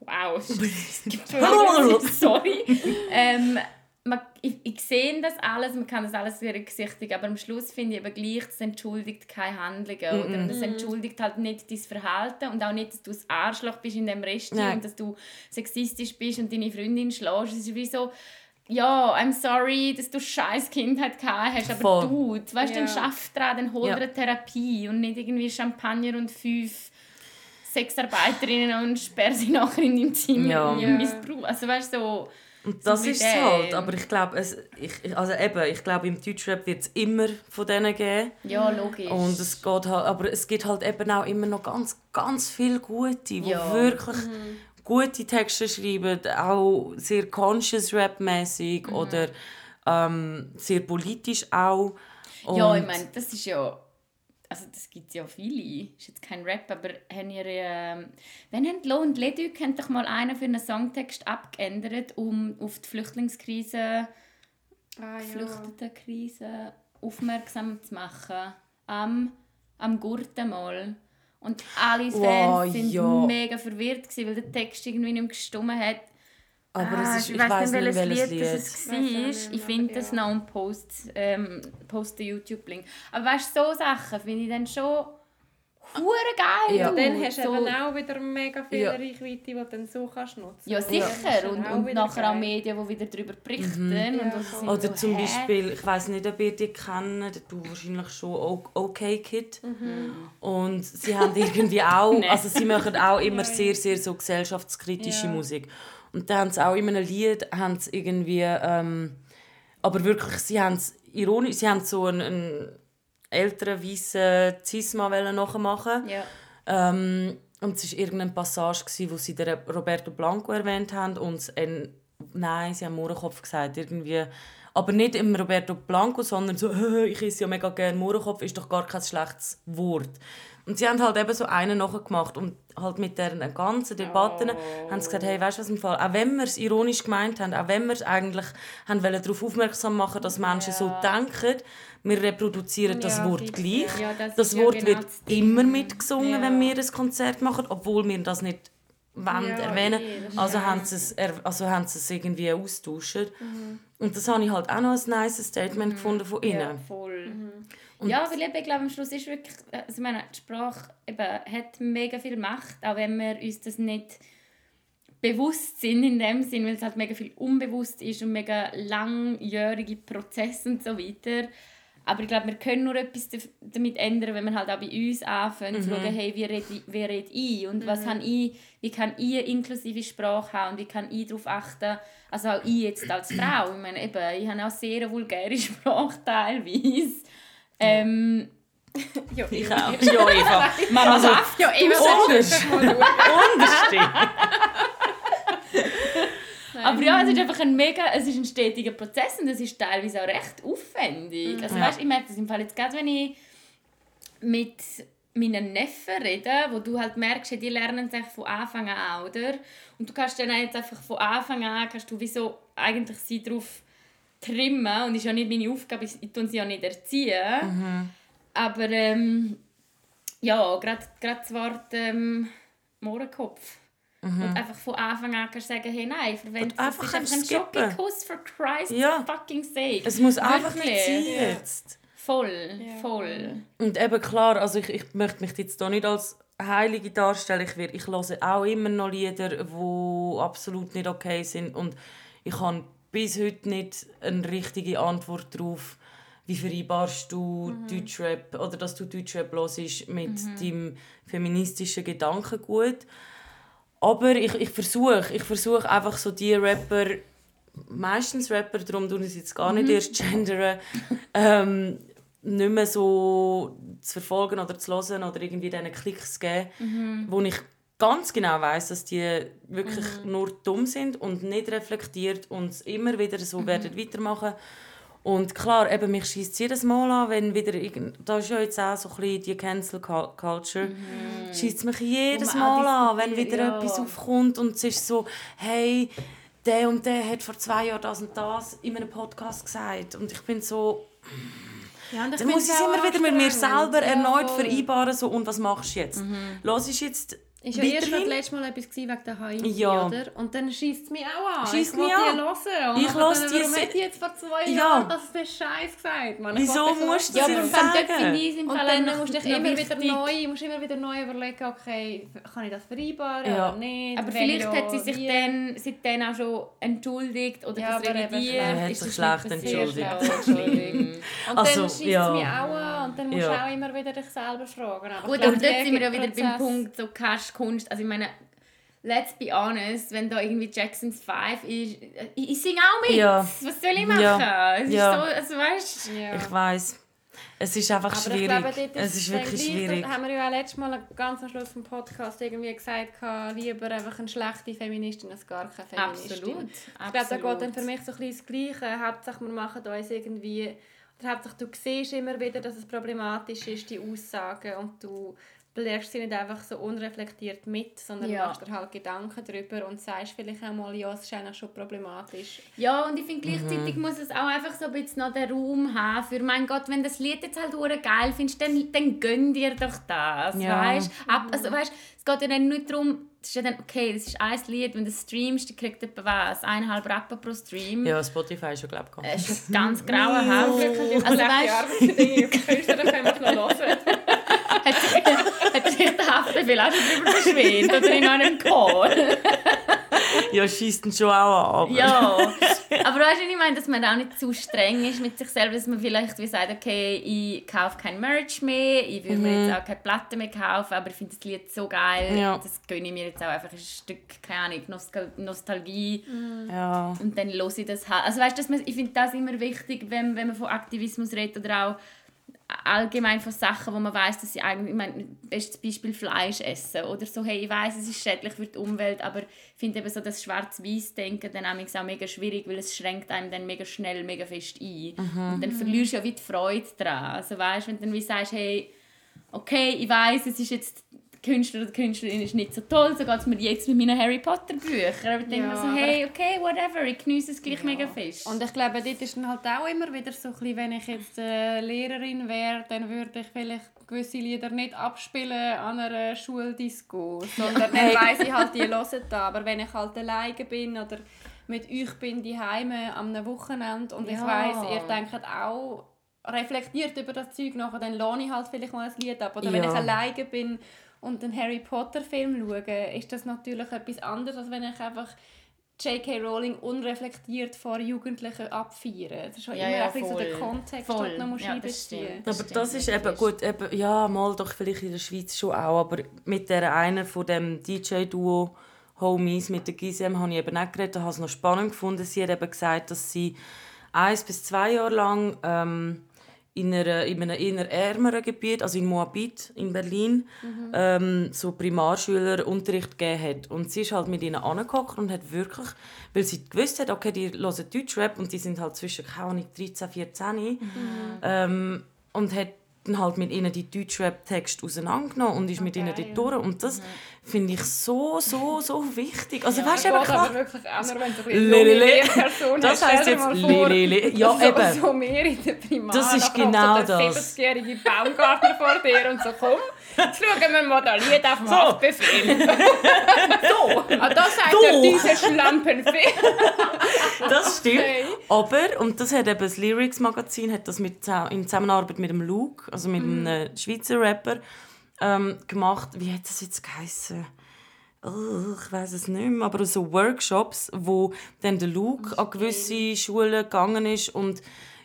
Wow, *laughs* sorry. ähm, man, ich, ich sehe das alles, man kann das alles berücksichtigen, aber am Schluss finde ich eben gleich, das entschuldigt keine Handlungen. Oder? Und das entschuldigt halt nicht dein Verhalten und auch nicht, dass du ein Arschloch bist in dem Rest Nein. und dass du sexistisch bist und deine Freundin schlägst. Es ist wie so... Ja, I'm sorry, dass du scheiß Kindheit gehabt hast, aber Voll. du, weißt du, Ja. dann schaff dran, dann hol dir eine Therapie und nicht irgendwie Champagner und fünf Sexarbeiterinnen und sperr sie nachher in deinem Zimmer Ja. und Ja. Missbrauch. Also weißt du, so... Und das ist es halt. Aber ich glaube, ich, also eben, ich glaube, im Deutschrap wird es immer von denen geben. Ja, logisch. Und es geht halt, aber es gibt halt eben auch immer noch ganz, ganz viele Gute, die Ja. wirklich gute Texte schreiben, auch sehr conscious rap-mäßig oder ähm, sehr politisch auch. ja, Und- ich meine, das ist ja... Also das gibt es ja viele. Ist jetzt kein Rap, aber haben ihr... Ähm, wenn haben Lo und Leduc haben doch mal einen für einen Songtext abgeändert, um auf die Flüchtlingskrise... Ah, ja. Geflüchtetenkrise aufmerksam zu machen. Am, am Gurtenmal. Und alle Fans sind ja. mega verwirrt, gewesen, weil der Text irgendwie nicht mehr gestummen hat. Aber Ah, es ist, ich weiss weiß nicht, welches Lied Lied. das auch war. Ich finde das ja. noch und post, ähm, post den YouTube-Link. Aber weißt du, so Sachen finde ich dann schon hure geil. Ja. Und dann hast du so, eben auch wieder mega viel Ja. Reichweite, die du dann so kannst nutzen Ja, sicher. dann Und, auch und wieder nachher auch geil. Medien, die wieder darüber berichten. Ja, Und das voll. sind Oder so, zum hä? Beispiel, ich weiß nicht, ob ihr die kennt, du wahrscheinlich schon, O- OK Kid. Und sie haben irgendwie auch, *laughs* also sie machen auch immer *laughs* sehr, sehr so gesellschaftskritische Ja. Musik. Und dann haben sie auch in einem Lied, haben sie irgendwie, ähm, aber wirklich, sie haben es ironisch, sie haben so einen, einen älteren, weißen wollen nachmachen Ja. ähm, und es war irgendeine Passage, gewesen, wo sie den Roberto Blanco erwähnt haben und ein, nein, sie haben Mohrenkopf gesagt, irgendwie, aber nicht im Roberto Blanco, sondern so, *laughs* ich esse ja mega gerne Mohrenkopf, ist doch gar kein schlechtes Wort. Und sie haben halt eben so einen nachgemacht und halt mit deren ganzen Debatten haben sie gesagt, hey, weißt du was im Fall, auch wenn wir es ironisch gemeint haben, auch wenn wir es eigentlich haben wollen, darauf aufmerksam machen, dass Menschen so denken, wir reproduzieren das Ja, Wort gleich. Ja, das das ja Wort genau wird das immer mitgesungen, Ja. wenn wir ein Konzert machen, obwohl wir das nicht wollen Ja, erwähnen. eh, Also ja- haben sie es, also haben sie es irgendwie austauscht. Und das habe ich halt auch noch ein nice Statement gefunden von ihnen. Ja, voll. ja, weil eben, ich glaube, am Schluss ist wirklich, also ich meine, die Sprache eben, hat mega viel Macht, auch wenn wir uns das nicht bewusst sind in dem Sinn, weil es halt mega viel unbewusst ist und mega langjährige Prozesse und so weiter. Aber ich glaube, wir können nur etwas damit ändern, wenn wir halt auch bei uns anfangen, zu schauen, hey, wie rede ich, wie rede ich und was habe ich, wie kann ich eine inklusive Sprache haben und wie kann ich darauf achten, also auch ich jetzt als Frau, ich meine, eben, ich habe auch sehr eine vulgäre *laughs* Sprache teilweise. Ähm, *laughs* *laughs* Ja, Ich auch. Ja, Eva. Mama Also, sagt, Ja, eben, Unterst. *laughs* Unterste. Aber ja, es ist einfach ein mega, es ist ein stetiger Prozess und es ist teilweise auch recht aufwendig. Also Ja. weißt, ich merke das im Fall jetzt gerade, wenn ich mit meinen Neffen rede, wo du halt merkst, die lernen es von Anfang an, oder? Und du kannst dann jetzt einfach von Anfang an, kannst du wie so eigentlich sie darauf trimmen und ist ja nicht meine Aufgabe, ich tue sie ja nicht erziehen. Aber ähm, ja, gerade das Wort ähm, Mohrenkopf. Und einfach von Anfang an kannst sagen, hey, nein, verwende Und einfach einfach ein. Schokokuss, for Christ's Ja. fucking sake. Es muss einfach nicht Wirklich. sein Ja. jetzt. Voll, Ja. voll. Und eben klar, also ich, ich möchte mich jetzt hier nicht als Heilige darstellen. Ich, will, ich höre auch immer noch Lieder, die absolut nicht okay sind. Und ich habe bis heute nicht eine richtige Antwort darauf, wie vereinbarst du Deutschrap oder dass du Deutschrap hörst mit deinem feministischen Gedankengut. Aber ich, ich versuche ich versuch einfach so die Rapper, meistens Rapper, darum tun ich es jetzt gar nicht erst gendern, ähm, nicht mehr so zu verfolgen oder zu hören oder irgendwie diesen Klicks zu geben, Mhm. wo ich ganz genau weiß, dass die wirklich Mhm. nur dumm sind und nicht reflektiert und es immer wieder Mhm. so werden weitermachen. Und klar, eben, mich schießt jedes Mal an, wenn wieder. Da ist ja jetzt auch so ein bisschen die Cancel Cul- Culture. Mhm. Schießt mich jedes Mal an, wenn wieder ja. etwas aufkommt und es ist so, hey, der und der hat vor zwei Jahren das und das in einem Podcast gesagt. Und ich bin so... Ja, Dann muss ich es immer wieder mit mir selber Ja, erneut voll. vereinbaren, so, und was machst du jetzt? Mhm. Los ist jetzt Ist ja erst das letzte Mal etwas gewesen wegen der HI, Ja. oder? Und dann schießt es mich auch an. Ich will mich die an. hören. Und Ich dann, die Warum hat die jetzt vor zwei Ja. Jahren das den Scheiß gesagt? Man, ich Wieso das musst du Ja, das aber dort sagen? ich es im Und Fall dann musst du dich immer wieder neu, musst immer wieder neu überlegen, okay, kann ich das vereinbaren Ja. oder nicht? Aber vielleicht ja, hat sie sich wie? dann, seitdem auch schon entschuldigt oder Ja, das aber revidiert. Er hat Ist sich schlecht entschuldigt. *laughs* Und Also, dann schießt ja. es mich auch an und dann musst Ja. du auch immer wieder dich selber fragen. Aber Gut, ich aber dort sind wir ja der wieder beim Punkt so Cash-Kunst. Also ich meine, let's be honest, wenn da irgendwie Jackson's Five ist, ich, ich singe auch mit. Ja. Was soll ich machen? Ja. Es ist Ja. so, also weißt Ja. Ich weiß. Es ist einfach Aber schwierig. ich glaube, es ist wirklich gleich, schwierig. Da haben wir ja auch letztes Mal ganz am Schluss vom Podcast irgendwie gesagt, lieber einfach eine schlechte Feministin als gar keine Feministin. Absolut. Ich glaube, da geht dann für mich so ein bisschen das Gleiche. Hauptsache, wir machen uns irgendwie... Oder Hauptsache, du siehst immer wieder, dass es problematisch ist, die Aussagen, und du belehrst sie nicht einfach so unreflektiert mit, sondern Ja. machst dir halt Gedanken darüber und sagst vielleicht auch mal, ja, es ist eigentlich schon problematisch. Ja, und ich finde gleichzeitig muss es auch einfach so ein bisschen noch den Raum haben für, mein Gott, wenn das Lied jetzt halt hure geil findest, dann, dann gönn dir doch das, Ja. weißt? Ab, also weißt, es geht ja dann nicht darum, es ist ja dann, okay, das ist ein Lied, wenn du es streamst, dann kriegt etwa was, eineinhalb Rappen pro Stream. Ja, Spotify ist schon, glaube ich, Es ist ganz grauenhaft. Also, Also weißt Künstler, dann können wir es noch hören. *laughs* sich, der Haftbefehl auch schon darüber beschwert oder in einem Call. *laughs* Ja, schießt ihn schon auch aber- Ja, *laughs* aber weißt du, ich meine, dass man auch nicht zu streng ist mit sich selber, dass man vielleicht wie sagt, okay, ich kaufe kein Merch mehr, ich will mir jetzt auch keine Platte mehr kaufen, aber ich finde das Lied so geil, Ja. das gönne ich mir jetzt auch einfach ein Stück, keine Ahnung, Nostal Nostalgie Ja. und dann höre ich das halt. Also weißt du, dass man- ich finde das immer wichtig, wenn, wenn man von Aktivismus redet oder auch allgemein von Sachen, wo man weiß, dass sie eigentlich, ich meine, bestes Beispiel Fleisch essen oder so, hey, ich weiß, es ist schädlich für die Umwelt, aber ich finde eben so das Schwarz-Weiß-Denken dann auch mega schwierig, weil es schränkt einem dann mega schnell, mega fest ein. Und dann verlierst du ja wie die Freude daran. Also weißt, wenn du dann wie sagst, hey, okay, ich weiß, es ist jetzt Künstler oder Künstlerin ist nicht so toll, so geht es mir jetzt mit meinen Harry Potter Büchern. Aber ich denke Ja, mir so, hey, okay, whatever, ich genieße es gleich Ja. mega fest. Und ich glaube, dort ist dann halt auch immer wieder so ein bisschen, wenn ich jetzt äh, Lehrerin wäre, dann würde ich vielleicht gewisse Lieder nicht abspielen an einer Schuldisco, sondern dann weiss ich halt, die hören da. Aber wenn ich halt alleine bin oder mit euch bin, die Heime am Wochenende und ich Ja. weiss, ihr denkt auch reflektiert über das Zeug nachher, dann lohne ich halt vielleicht mal ein Lied ab. Oder wenn ich alleine bin und einen Harry Potter Film schaue, ist das natürlich etwas anderes, als wenn ich einfach J.K. Rowling unreflektiert vor Jugendlichen abfeiern. Das ist schon Ja, immer ja, ein bisschen so der voll. Kontext, Voll. den du noch Ja, das einbeziehen stimmt. Aber das ist eben gut, eben, ja, mal doch vielleicht in der Schweiz schon auch, aber mit der einen von dem DJ-Duo Homies, mit der Gisem, habe ich eben auch geredet, habe es noch spannend gefunden. Sie hat eben gesagt, dass sie eins bis zwei Jahre lang ähm, in, einer, in einem eher ärmeren Gebiet, also in Moabit in Berlin, ähm, so Primarschüler Unterricht gegeben hat. Und sie ist halt mit ihnen angekommen und hat wirklich, weil sie gewusst hat, okay, die hören Deutschrap und die sind halt zwischen, keine Ahnung, 13, 14, ähm, und hat dann halt mit ihnen die Deutschrap-Texte auseinandergenommen und ist mit ihnen dort durch. Und das finde ich so, so, so wichtig. Also weißt du, Ja, eben klar, wirklich nur, wenn du ein bisschen Lelele. junge Lehrperson Das heisst jetzt Lelele. Ja, so, eben. So mehr in der Primar. Das ist genau das. 70-jährige Baumgartner vor dir und so, komm, schauen wir mal das Lied auf dem Haftbefehl. *laughs* so, ah, das sagt Du. er, diese Schlampenfee. das stimmt. Okay. Aber, und das hat eben das Lyrics-Magazin hat das mit, in Zusammenarbeit mit dem Luke, also mit Mhm. einem Schweizer Rapper, ähm, gemacht. Wie hat das jetzt geheißen? Oh, ich weiß es nicht mehr, aber so Workshops, wo dann der Luke an gewisse Schulen gegangen ist und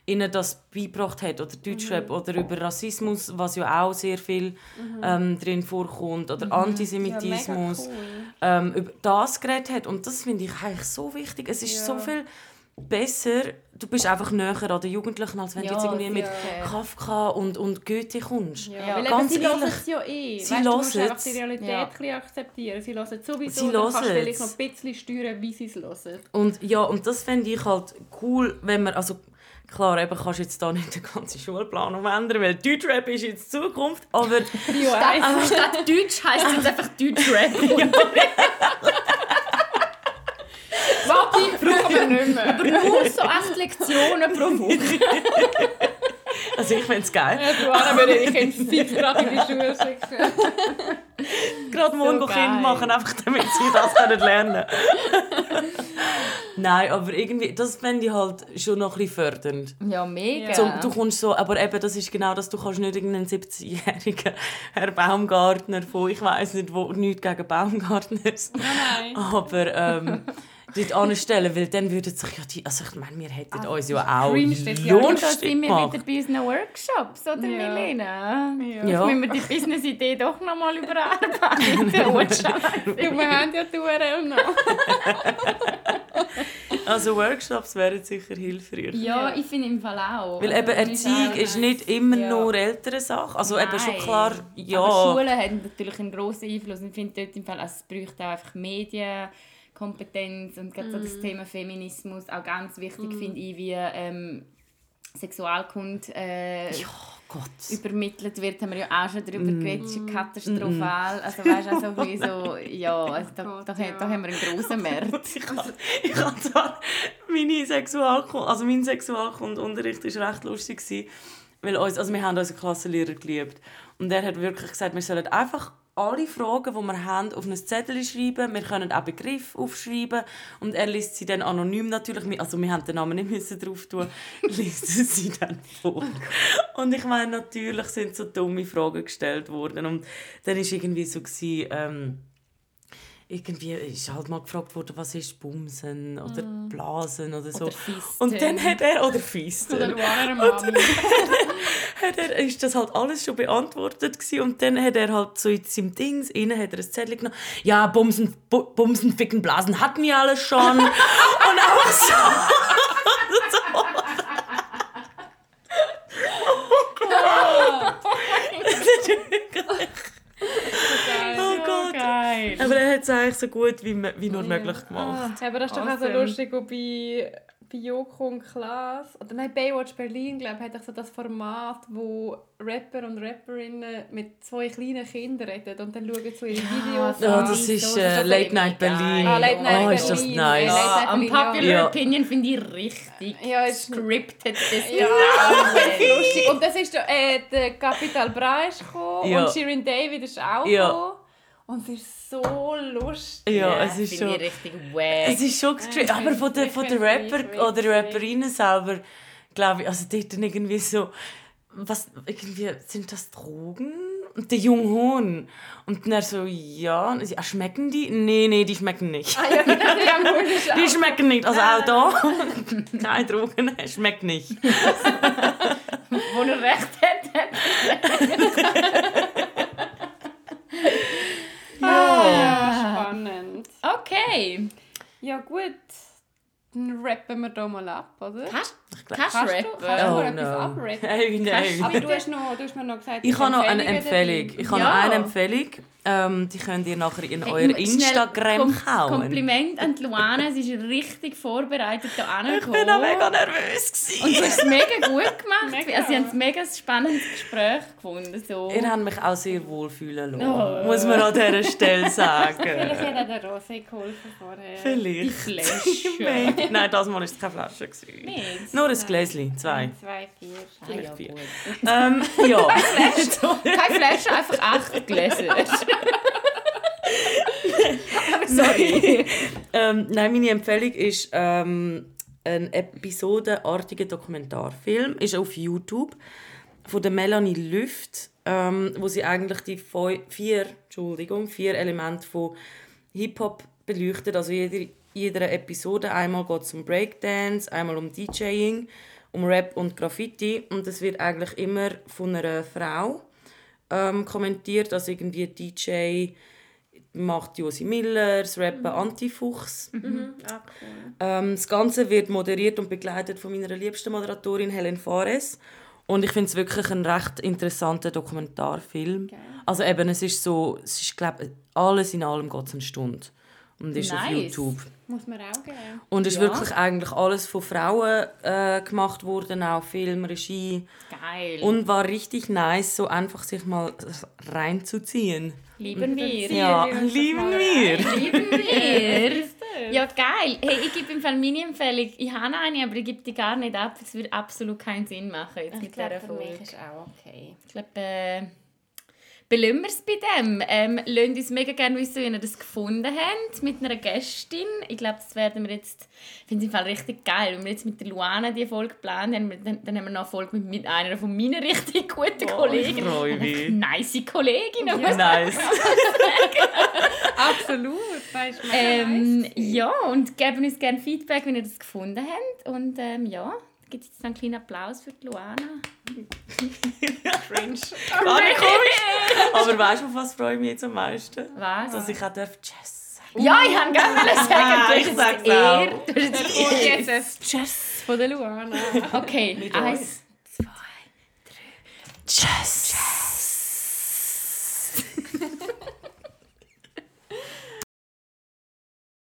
ihnen das beigebracht hat oder Deutschrap Mhm. oder über Rassismus, was ja auch sehr viel ähm, drin vorkommt oder Antisemitismus Mhm. Ja, mega cool. ähm, über das geredet hat und das finde ich eigentlich so wichtig. Es ist so Ja. viel besser, du bist einfach näher an den Jugendlichen, als wenn Ja, du jetzt irgendwie mit sicher. Kafka und, und Goethe kommst. Ja, Ja, weil ganz sie ehrlich. es ja eh. Sie weißt, du musst einfach die es. Realität Ja. ein bisschen akzeptieren. Sie hören es sowieso, Sie dann kannst vielleicht es. noch ein bisschen steuern, wie sie es hören. Und ja, und das fände ich halt cool, wenn man, also klar, eben kannst du jetzt da nicht den ganzen Schulplan umändern, weil Deutschrap ist jetzt Zukunft, aber Bio Statt, 1. statt Deutsch heisst es jetzt einfach Deutschrap. *laughs* Warte, brauchen wir nicht mehr. *laughs* Aber nur so acht Lektionen pro Woche. *laughs* also ich fände es geil. Ja, Luana würde ich Kind fix gerade in die Schule schicken. Gerade morgen So Kind machen, einfach damit sie das können lernen Nein, aber irgendwie, das fände ich halt schon noch ein bisschen fördernd. Ja, mega. Zum, du kommst so, aber eben, das ist genau das, du kannst nicht irgendeinen 70-jährigen *laughs* Herr Baumgartner von, ich weiß nicht, wo, nichts gegen Baumgartners, Nein. aber ähm, dort anstellen, weil dann würden sich ja die, also ich meine, wir hätten uns ja auch das ja. Und da sind wir gemacht. wieder bei unseren Workshops, oder Ja. Milena? Ja. Ja. Müssen wir die Business-Idee doch noch mal überarbeiten? *laughs* Du, wir haben ja die URL noch. *laughs* Also Workshops wären sicher hilfreich. ja, ich finde im Fall auch. Weil Also, eben Erziehung ist nice. nicht immer Ja. nur ältere Sache. Also eben schon Nein. klar, ja. Aber Schulen haben natürlich einen grossen Einfluss. Ich finde dort im Fall, also es braucht auch einfach Medienkompetenz und gerade so das Thema Feminismus auch ganz wichtig finde ich, wie ähm, Sexualkunde äh, Ja, übermittelt wird, haben wir ja auch schon darüber geredet, ist ja katastrophal. Also weißt du, *laughs* auch so ein bisschen so, ja, also da, Gott, da, ja. da haben wir einen grossen Markt. *laughs* Ich habe ich hab zwar meine Sexualkunde, also mein Sexualkundunterricht war recht lustig gewesen, weil uns, also wir haben unseren Klassenlehrer geliebt. Und er hat wirklich gesagt, wir sollen einfach alle Fragen, die wir haben, auf ein Zettel schreiben. Wir können auch Begriffe aufschreiben und er liest sie dann anonym natürlich, also wir haben den Namen nicht müssen drauf tun, *laughs* liest sie dann vor. Und ich meine, natürlich sind so dumme Fragen gestellt worden und dann war irgendwie so gewesen, ähm, irgendwie ist halt mal gefragt worden, was ist Bumsen oder Blasen oder so. Oder und dann hat er, oder Fisten, Oder Luana Mami. hat er, ist das halt alles schon beantwortet gewesen. und dann hat er halt so in seinem Dings, innen hat er ein Zettel genommen, ja, Bumsen, Bu Bumsen, Ficken, Blasen hatten wir alles schon. *laughs* und einfach so. *laughs* *laughs* Oh Gott. Geil. Aber er hat es eigentlich so gut wie, wie nur möglich gemacht. Aber das ist doch auch so Awesome. lustig, wo bei, bei Joko und Klaas, oder nein, Baywatch Berlin, glaube ich, hat auch so das Format, wo Rapper und Rapperinnen mit zwei kleinen Kindern reden und dann schauen so ihre Videos Ja, an. das ist so- äh, das ist Late Night. Berlin. Ah, Late Night oh, ist das Berlin. nice. Ja, Ja, am Popular Ja. Opinion finde ich richtig Ja, ist scripted. Das Ja, lustig. Und das ist äh, der Capital Bra ist gekommen Ja. und Shirin David ist auch Ja. gekommen. Und es ist so lustig. Ja, es ist finde schon... ich richtig wack. Es ist schon gestrikt, ich aber von den, von find's Rapper oder Rapperinnen selber, glaube ich, also dort dann irgendwie so, was, irgendwie, sind das Drogen? Und der junge Huhn. Und dann er so, ja, und sie, ah, schmecken die? Nee, nee, die schmecken nicht. Ah, ja, *laughs* der Die schmecken nicht, also auch da. *laughs* Keine Drogen, *laughs* schmeckt nicht. Wo er recht hat. Ja, spannend. Okay. Ja gut, dann rappen wir da mal ab, oder? Kannst glaub- kannst Kannst du, rappen? kannst du Oh no. abrappen? Hey, nein. Aber du hast, noch, du hast mir noch gesagt, Ich habe noch eine Empfehlung. Ich habe Ja. noch eine Empfehlung. Ähm, die könnt ihr nachher in euer Schnell Instagram Kom hauen. Kompliment an die Luana, sie ist richtig vorbereitet hier Ich bin auch mega nervös. Und du gewesen. hast es mega gut *laughs* gemacht. Mega. Also, sie haben ein mega spannendes Gespräch gefunden. So. Ihr habt mich auch sehr wohl fühlen lassen. Oh. Muss man an dieser Stelle *laughs* Vielleicht sagen. hat auch der Rosé geholfen vorher. Die Vielleicht. Flasche. Maybe. *laughs* Nein, das Mal war es keine Flasche. gewesen. Nur ein Gläschen, zwei. Zwei, vier. Ah, ja, vier. Ähm, *laughs* ja. Keine Flasche, *laughs* einfach acht Gläser. *laughs* Sorry. ähm, nein, meine Empfehlung ist ähm, ein episodenartiger Dokumentarfilm. Ist auf YouTube von der Melanie Lüft, ähm, wo sie eigentlich die vier, Entschuldigung, vier Elemente von Hip-Hop beleuchtet. Also jede, jeder Episode einmal geht es um Breakdance, einmal um DJing, um Rap und Graffiti und es wird eigentlich immer von einer Frau ähm, kommentiert, also irgendwie DJ macht Josi Miller, das Rappen Antifuchs. Mhm. Ah, cool. Ähm, das Ganze wird moderiert und begleitet von meiner liebsten Moderatorin Helen Fares. Und ich finde es wirklich ein recht interessanter Dokumentarfilm. Geil. Also eben, es ist so, es ist, glaube alles in allem geht es eine Stunde. Und ist auf Nice. YouTube. Muss man auch geben. Und ist Ja. wirklich eigentlich alles von Frauen äh, gemacht worden, auch Film, Regie. Geil. Und war richtig nice, so einfach sich mal reinzuziehen. lieben wir. Ja, lieben wir. Lieben wir. *laughs* Ja, geil. Hey, ich gebe im Fall meine Empfehlung. Ich habe eine, aber ich gebe die gar nicht ab. Es würde absolut keinen Sinn machen jetzt Ich mit glaube, für mich ist auch okay. Ich glaube, äh, belassen wir es bei dem. Ähm, lasst uns mega gerne wissen, wie ihr das gefunden habt mit einer Gästin. Ich glaube, das werden wir jetzt, ich finde es im Fall richtig geil. Wenn wir jetzt mit der Luana die Folge planen, dann, dann, dann haben wir noch eine Folge mit, mit einer von meinen richtig guten Oh, Kollegen. ich freue mich. Nice Kollegin. muss man Nice. *laughs* Absolut. Ähm, nice. ja, und geben uns gerne Feedback, wenn ihr das gefunden habt. Und ähm, ja, gibt es jetzt einen kleinen Applaus für die Luana. Cringe. Gar nicht komisch. Aber weißt du, auf was freue ich mich jetzt am meisten? Was? Dass ich auch darf Jazz sagen Ja, ich kann gerne sagen, du hast ich jetzt auch. Du hast jetzt jetzt ein Tschüss von der Luana. Okay, Mit eins, zwei, Jazz.